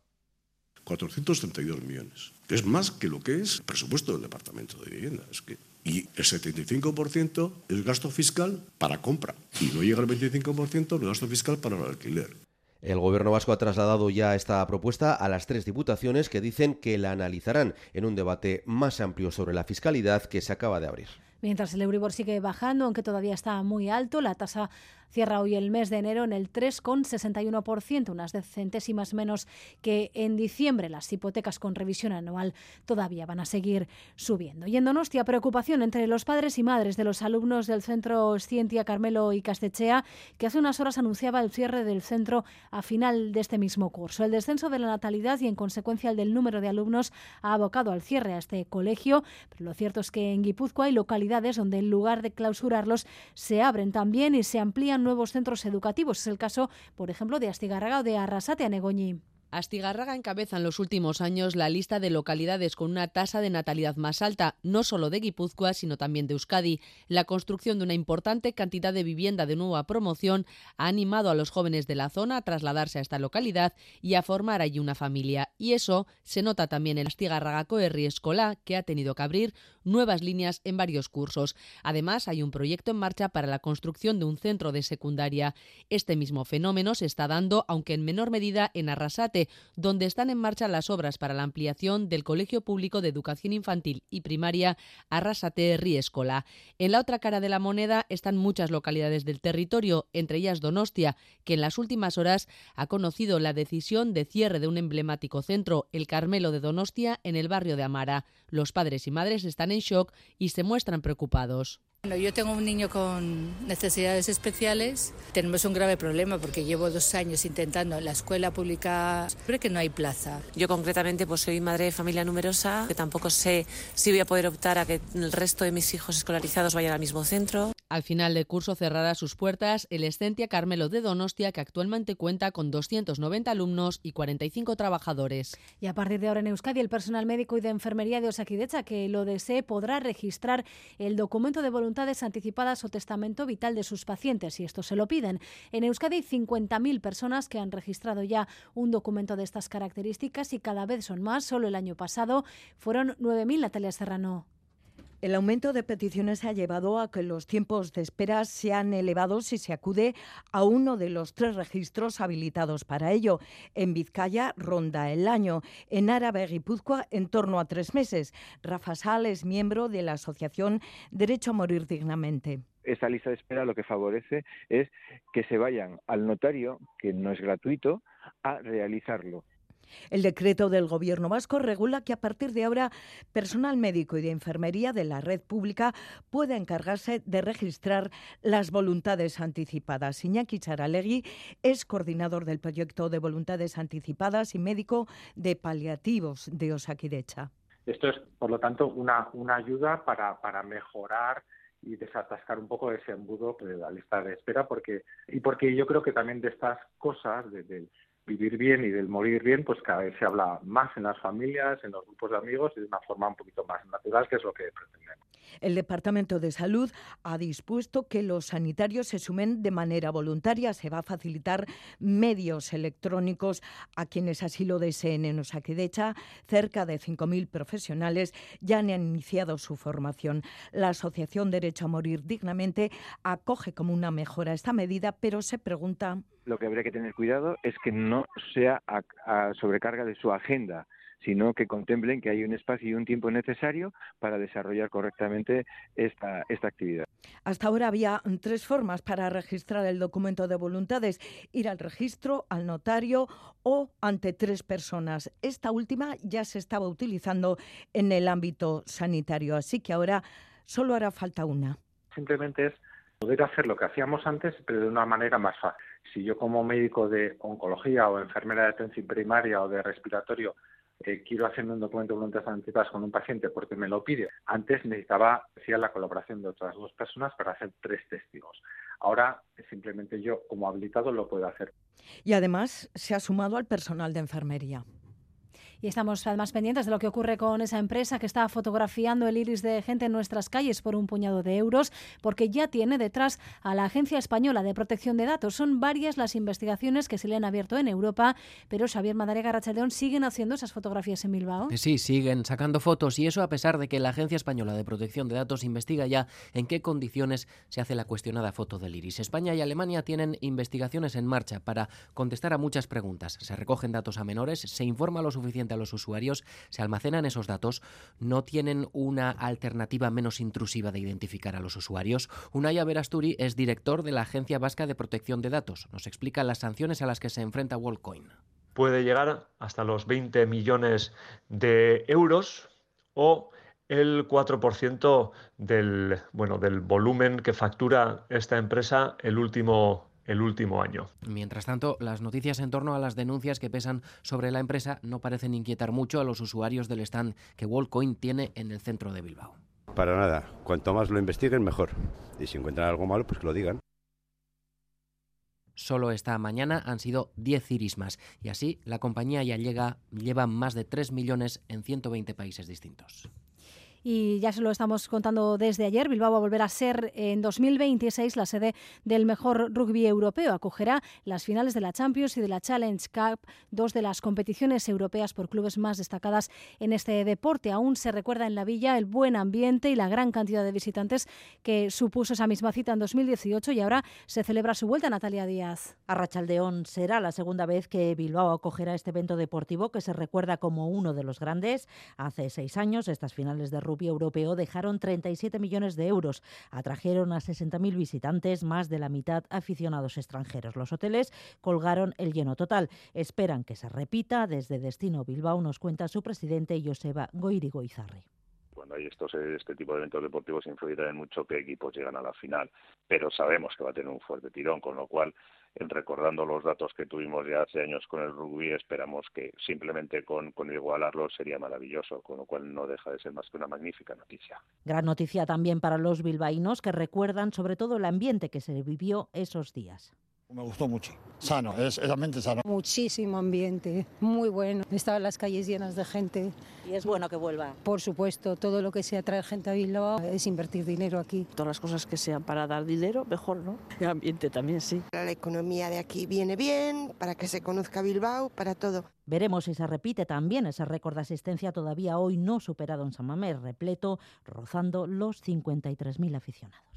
432 millones. Es más que lo que es presupuesto del Departamento de Vivienda. Es que y el 75% es gasto fiscal para compra y no llega al 25% de gasto fiscal para el alquiler. El Gobierno vasco ha trasladado ya esta propuesta a las tres diputaciones que dicen que la analizarán en un debate más amplio sobre la fiscalidad que se acaba de abrir. Mientras el Euribor sigue bajando, aunque todavía está muy alto, la tasa cierra hoy el mes de enero en el 3,61%, unas centésimas menos que en diciembre. Las hipotecas con revisión anual todavía van a seguir subiendo. Y en Donostia, preocupación entre los padres y madres de los alumnos del centro Scientia Carmelo y Castechea, que hace unas horas anunciaba el cierre del centro a final de este mismo curso. El descenso de la natalidad y, en consecuencia, el del número de alumnos ha abocado al cierre a este colegio, pero lo cierto es que en Guipúzcoa hay localidades donde, en lugar de clausurarlos, se abren también y se amplían nuevos centros educativos. Es el caso, por ejemplo, de Astigarraga o de Arrasate a Negoñi. Astigarraga encabeza en los últimos años la lista de localidades con una tasa de natalidad más alta, no solo de Guipúzcoa, sino también de Euskadi. La construcción de una importante cantidad de vivienda de nueva promoción ha animado a los jóvenes de la zona a trasladarse a esta localidad y a formar allí una familia. Y eso se nota también en Astigarraga Coerri Escola, que ha tenido que abrir nuevas líneas en varios cursos. Además, hay un proyecto en marcha para la construcción de un centro de secundaria. Este mismo fenómeno se está dando, aunque en menor medida, en Arrasate, donde están en marcha las obras para la ampliación del Colegio Público de Educación Infantil y Primaria Arrasate Riescola. En la otra cara de la moneda están muchas localidades del territorio, entre ellas Donostia, que en las últimas horas ha conocido la decisión de cierre de un emblemático centro, el Carmelo de Donostia, en el barrio de Amara. Los padres y madres están en shock y se muestran preocupados. Bueno, yo tengo un niño con necesidades especiales. Tenemos un grave problema porque llevo dos años intentando en la escuela pública, creo que no hay plaza. Yo concretamente pues soy madre de familia numerosa, que tampoco sé si voy a poder optar a que el resto de mis hijos escolarizados vayan al mismo centro. Al final del curso cerrará sus puertas el Escentia Carmelo de Donostia, que actualmente cuenta con 290 alumnos y 45 trabajadores. Y a partir de ahora en Euskadi, el personal médico y de enfermería de Osakidecha que lo desee podrá registrar el documento de voluntades anticipadas o testamento vital de sus pacientes, si esto se lo piden. En Euskadi hay 50.000 personas que han registrado ya un documento de estas características y cada vez son más. Solo el año pasado fueron 9.000, Natalia Serrano. El aumento de peticiones ha llevado a que los tiempos de espera sean elevados si se acude a uno de los tres registros habilitados para ello. En Vizcaya ronda el año, en Árabe Guipúzcoa en torno a tres meses. Rafa Sal es miembro de la asociación Derecho a Morir Dignamente esa lista de espera lo que favorece es que se vayan al notario, que no es gratuito, a realizarlo. El decreto del Gobierno vasco regula que a partir de ahora personal médico y de enfermería de la red pública puede encargarse de registrar las voluntades anticipadas. Iñaki Charalegui es coordinador del proyecto de voluntades anticipadas y médico de paliativos de Osakidecha. Esto es, por lo tanto, una, una ayuda para, para mejorar y desatascar un poco ese embudo de la lista de espera porque y porque yo creo que también de estas cosas de, de vivir bien y del morir bien, pues cada vez se habla más en las familias, en los grupos de amigos y de una forma un poquito más natural, que es lo que pretendemos. El Departamento de Salud ha dispuesto que los sanitarios se sumen de manera voluntaria. Se va a facilitar medios electrónicos a quienes así lo deseen en Osaquidecha. Cerca de 5.000 profesionales ya han iniciado su formación. La Asociación Derecho a Morir Dignamente acoge como una mejora esta medida, pero se pregunta lo que habría que tener cuidado es que no sea a, a sobrecarga de su agenda sino que contemplen que hay un espacio y un tiempo necesario para desarrollar correctamente esta, esta actividad. Hasta ahora había tres formas para registrar el documento de voluntades, ir al registro, al notario o ante tres personas. Esta última ya se estaba utilizando en el ámbito sanitario, así que ahora solo hará falta una. Simplemente es poder hacer lo que hacíamos antes, pero de una manera más fácil. Si yo como médico de oncología o enfermera de atención primaria o de respiratorio eh, quiero hacer un documento de voluntades anticipadas con un paciente porque me lo pide, antes necesitaba la colaboración de otras dos personas para hacer tres testigos. Ahora simplemente yo como habilitado lo puedo hacer. Y además se ha sumado al personal de enfermería. Y estamos además pendientes de lo que ocurre con esa empresa que está fotografiando el iris de gente en nuestras calles por un puñado de euros, porque ya tiene detrás a la Agencia Española de Protección de Datos. Son varias las investigaciones que se le han abierto en Europa, pero Xavier Madariaga Rachaldeón siguen haciendo esas fotografías en Bilbao. Sí, siguen sacando fotos y eso a pesar de que la Agencia Española de Protección de Datos investiga ya en qué condiciones se hace la cuestionada foto del iris. España y Alemania tienen investigaciones en marcha para contestar a muchas preguntas. Se recogen datos a menores, se informa lo suficiente a los usuarios, se almacenan esos datos, no tienen una alternativa menos intrusiva de identificar a los usuarios. Unai Verasturi es director de la Agencia Vasca de Protección de Datos. Nos explica las sanciones a las que se enfrenta WorldCoin. Puede llegar hasta los 20 millones de euros o el 4% del, bueno, del volumen que factura esta empresa el último el último año. Mientras tanto, las noticias en torno a las denuncias que pesan sobre la empresa no parecen inquietar mucho a los usuarios del stand que Wallcoin tiene en el centro de Bilbao. Para nada, cuanto más lo investiguen, mejor. Y si encuentran algo malo, pues que lo digan. Solo esta mañana han sido 10 iris más y así la compañía ya llega, lleva más de 3 millones en 120 países distintos y ya se lo estamos contando desde ayer, Bilbao va a volver a ser en 2026 la sede del mejor rugby europeo. Acogerá las finales de la Champions y de la Challenge Cup, dos de las competiciones europeas por clubes más destacadas en este deporte. Aún se recuerda en la villa el buen ambiente y la gran cantidad de visitantes que supuso esa misma cita en 2018 y ahora se celebra su vuelta Natalia Díaz. Arrachaldeón será la segunda vez que Bilbao acogerá este evento deportivo que se recuerda como uno de los grandes. Hace seis años estas finales de rugby rugby europeo dejaron 37 millones de euros. Atrajeron a 60.000 visitantes, más de la mitad aficionados extranjeros. Los hoteles colgaron el lleno total. Esperan que se repita. Desde Destino Bilbao nos cuenta su presidente Joseba Goirigoizarri cuando hay estos este tipo de eventos deportivos influirá en mucho qué equipos llegan a la final, pero sabemos que va a tener un fuerte tirón, con lo cual recordando los datos que tuvimos ya hace años con el rugby, esperamos que simplemente con, con igualarlo sería maravilloso, con lo cual no deja de ser más que una magnífica noticia. Gran noticia también para los bilbaínos que recuerdan sobre todo el ambiente que se vivió esos días. Me gustó mucho. Sano, es realmente sano. Muchísimo ambiente, muy bueno. Estaban las calles llenas de gente. Y es bueno que vuelva. Por supuesto, todo lo que sea traer gente a Bilbao es invertir dinero aquí. Todas las cosas que sean para dar dinero, mejor, ¿no? El ambiente también, sí. La economía de aquí viene bien, para que se conozca Bilbao, para todo. Veremos si se repite también ese récord de asistencia todavía hoy no superado en San Mamés, repleto, rozando los 53.000 aficionados.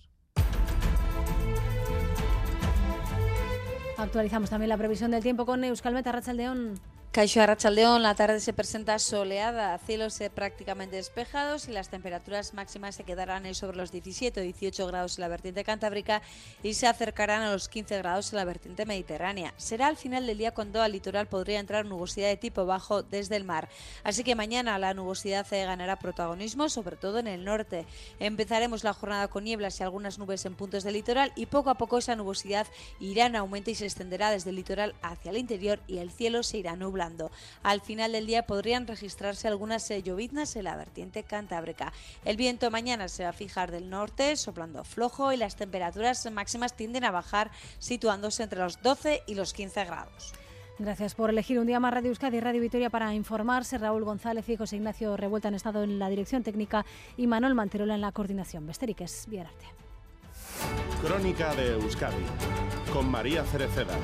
Actualizamos también la previsión del tiempo con Euskalmeta Rachaldeón. Caixo Arrachaldeón, la tarde se presenta soleada, cielos prácticamente despejados y las temperaturas máximas se quedarán sobre los 17 o 18 grados en la vertiente cantábrica y se acercarán a los 15 grados en la vertiente mediterránea. Será al final del día cuando al litoral podría entrar nubosidad de tipo bajo desde el mar. Así que mañana la nubosidad eh, ganará protagonismo, sobre todo en el norte. Empezaremos la jornada con nieblas y algunas nubes en puntos del litoral y poco a poco esa nubosidad irá en aumento y se extenderá desde el litoral hacia el interior y el cielo se irá nublando. Al final del día podrían registrarse algunas eh, lloviznas en la vertiente cantábrica. El viento mañana se va a fijar del norte, soplando flojo y las temperaturas máximas tienden a bajar, situándose entre los 12 y los 15 grados. Gracias por elegir un día más Radio Euskadi y Radio Vitoria para informarse. Raúl González y José Ignacio Revuelta han estado en la dirección técnica y Manuel Manterola en la coordinación. Besteriques, Vierarte. Crónica de Euskadi con María Cereceda.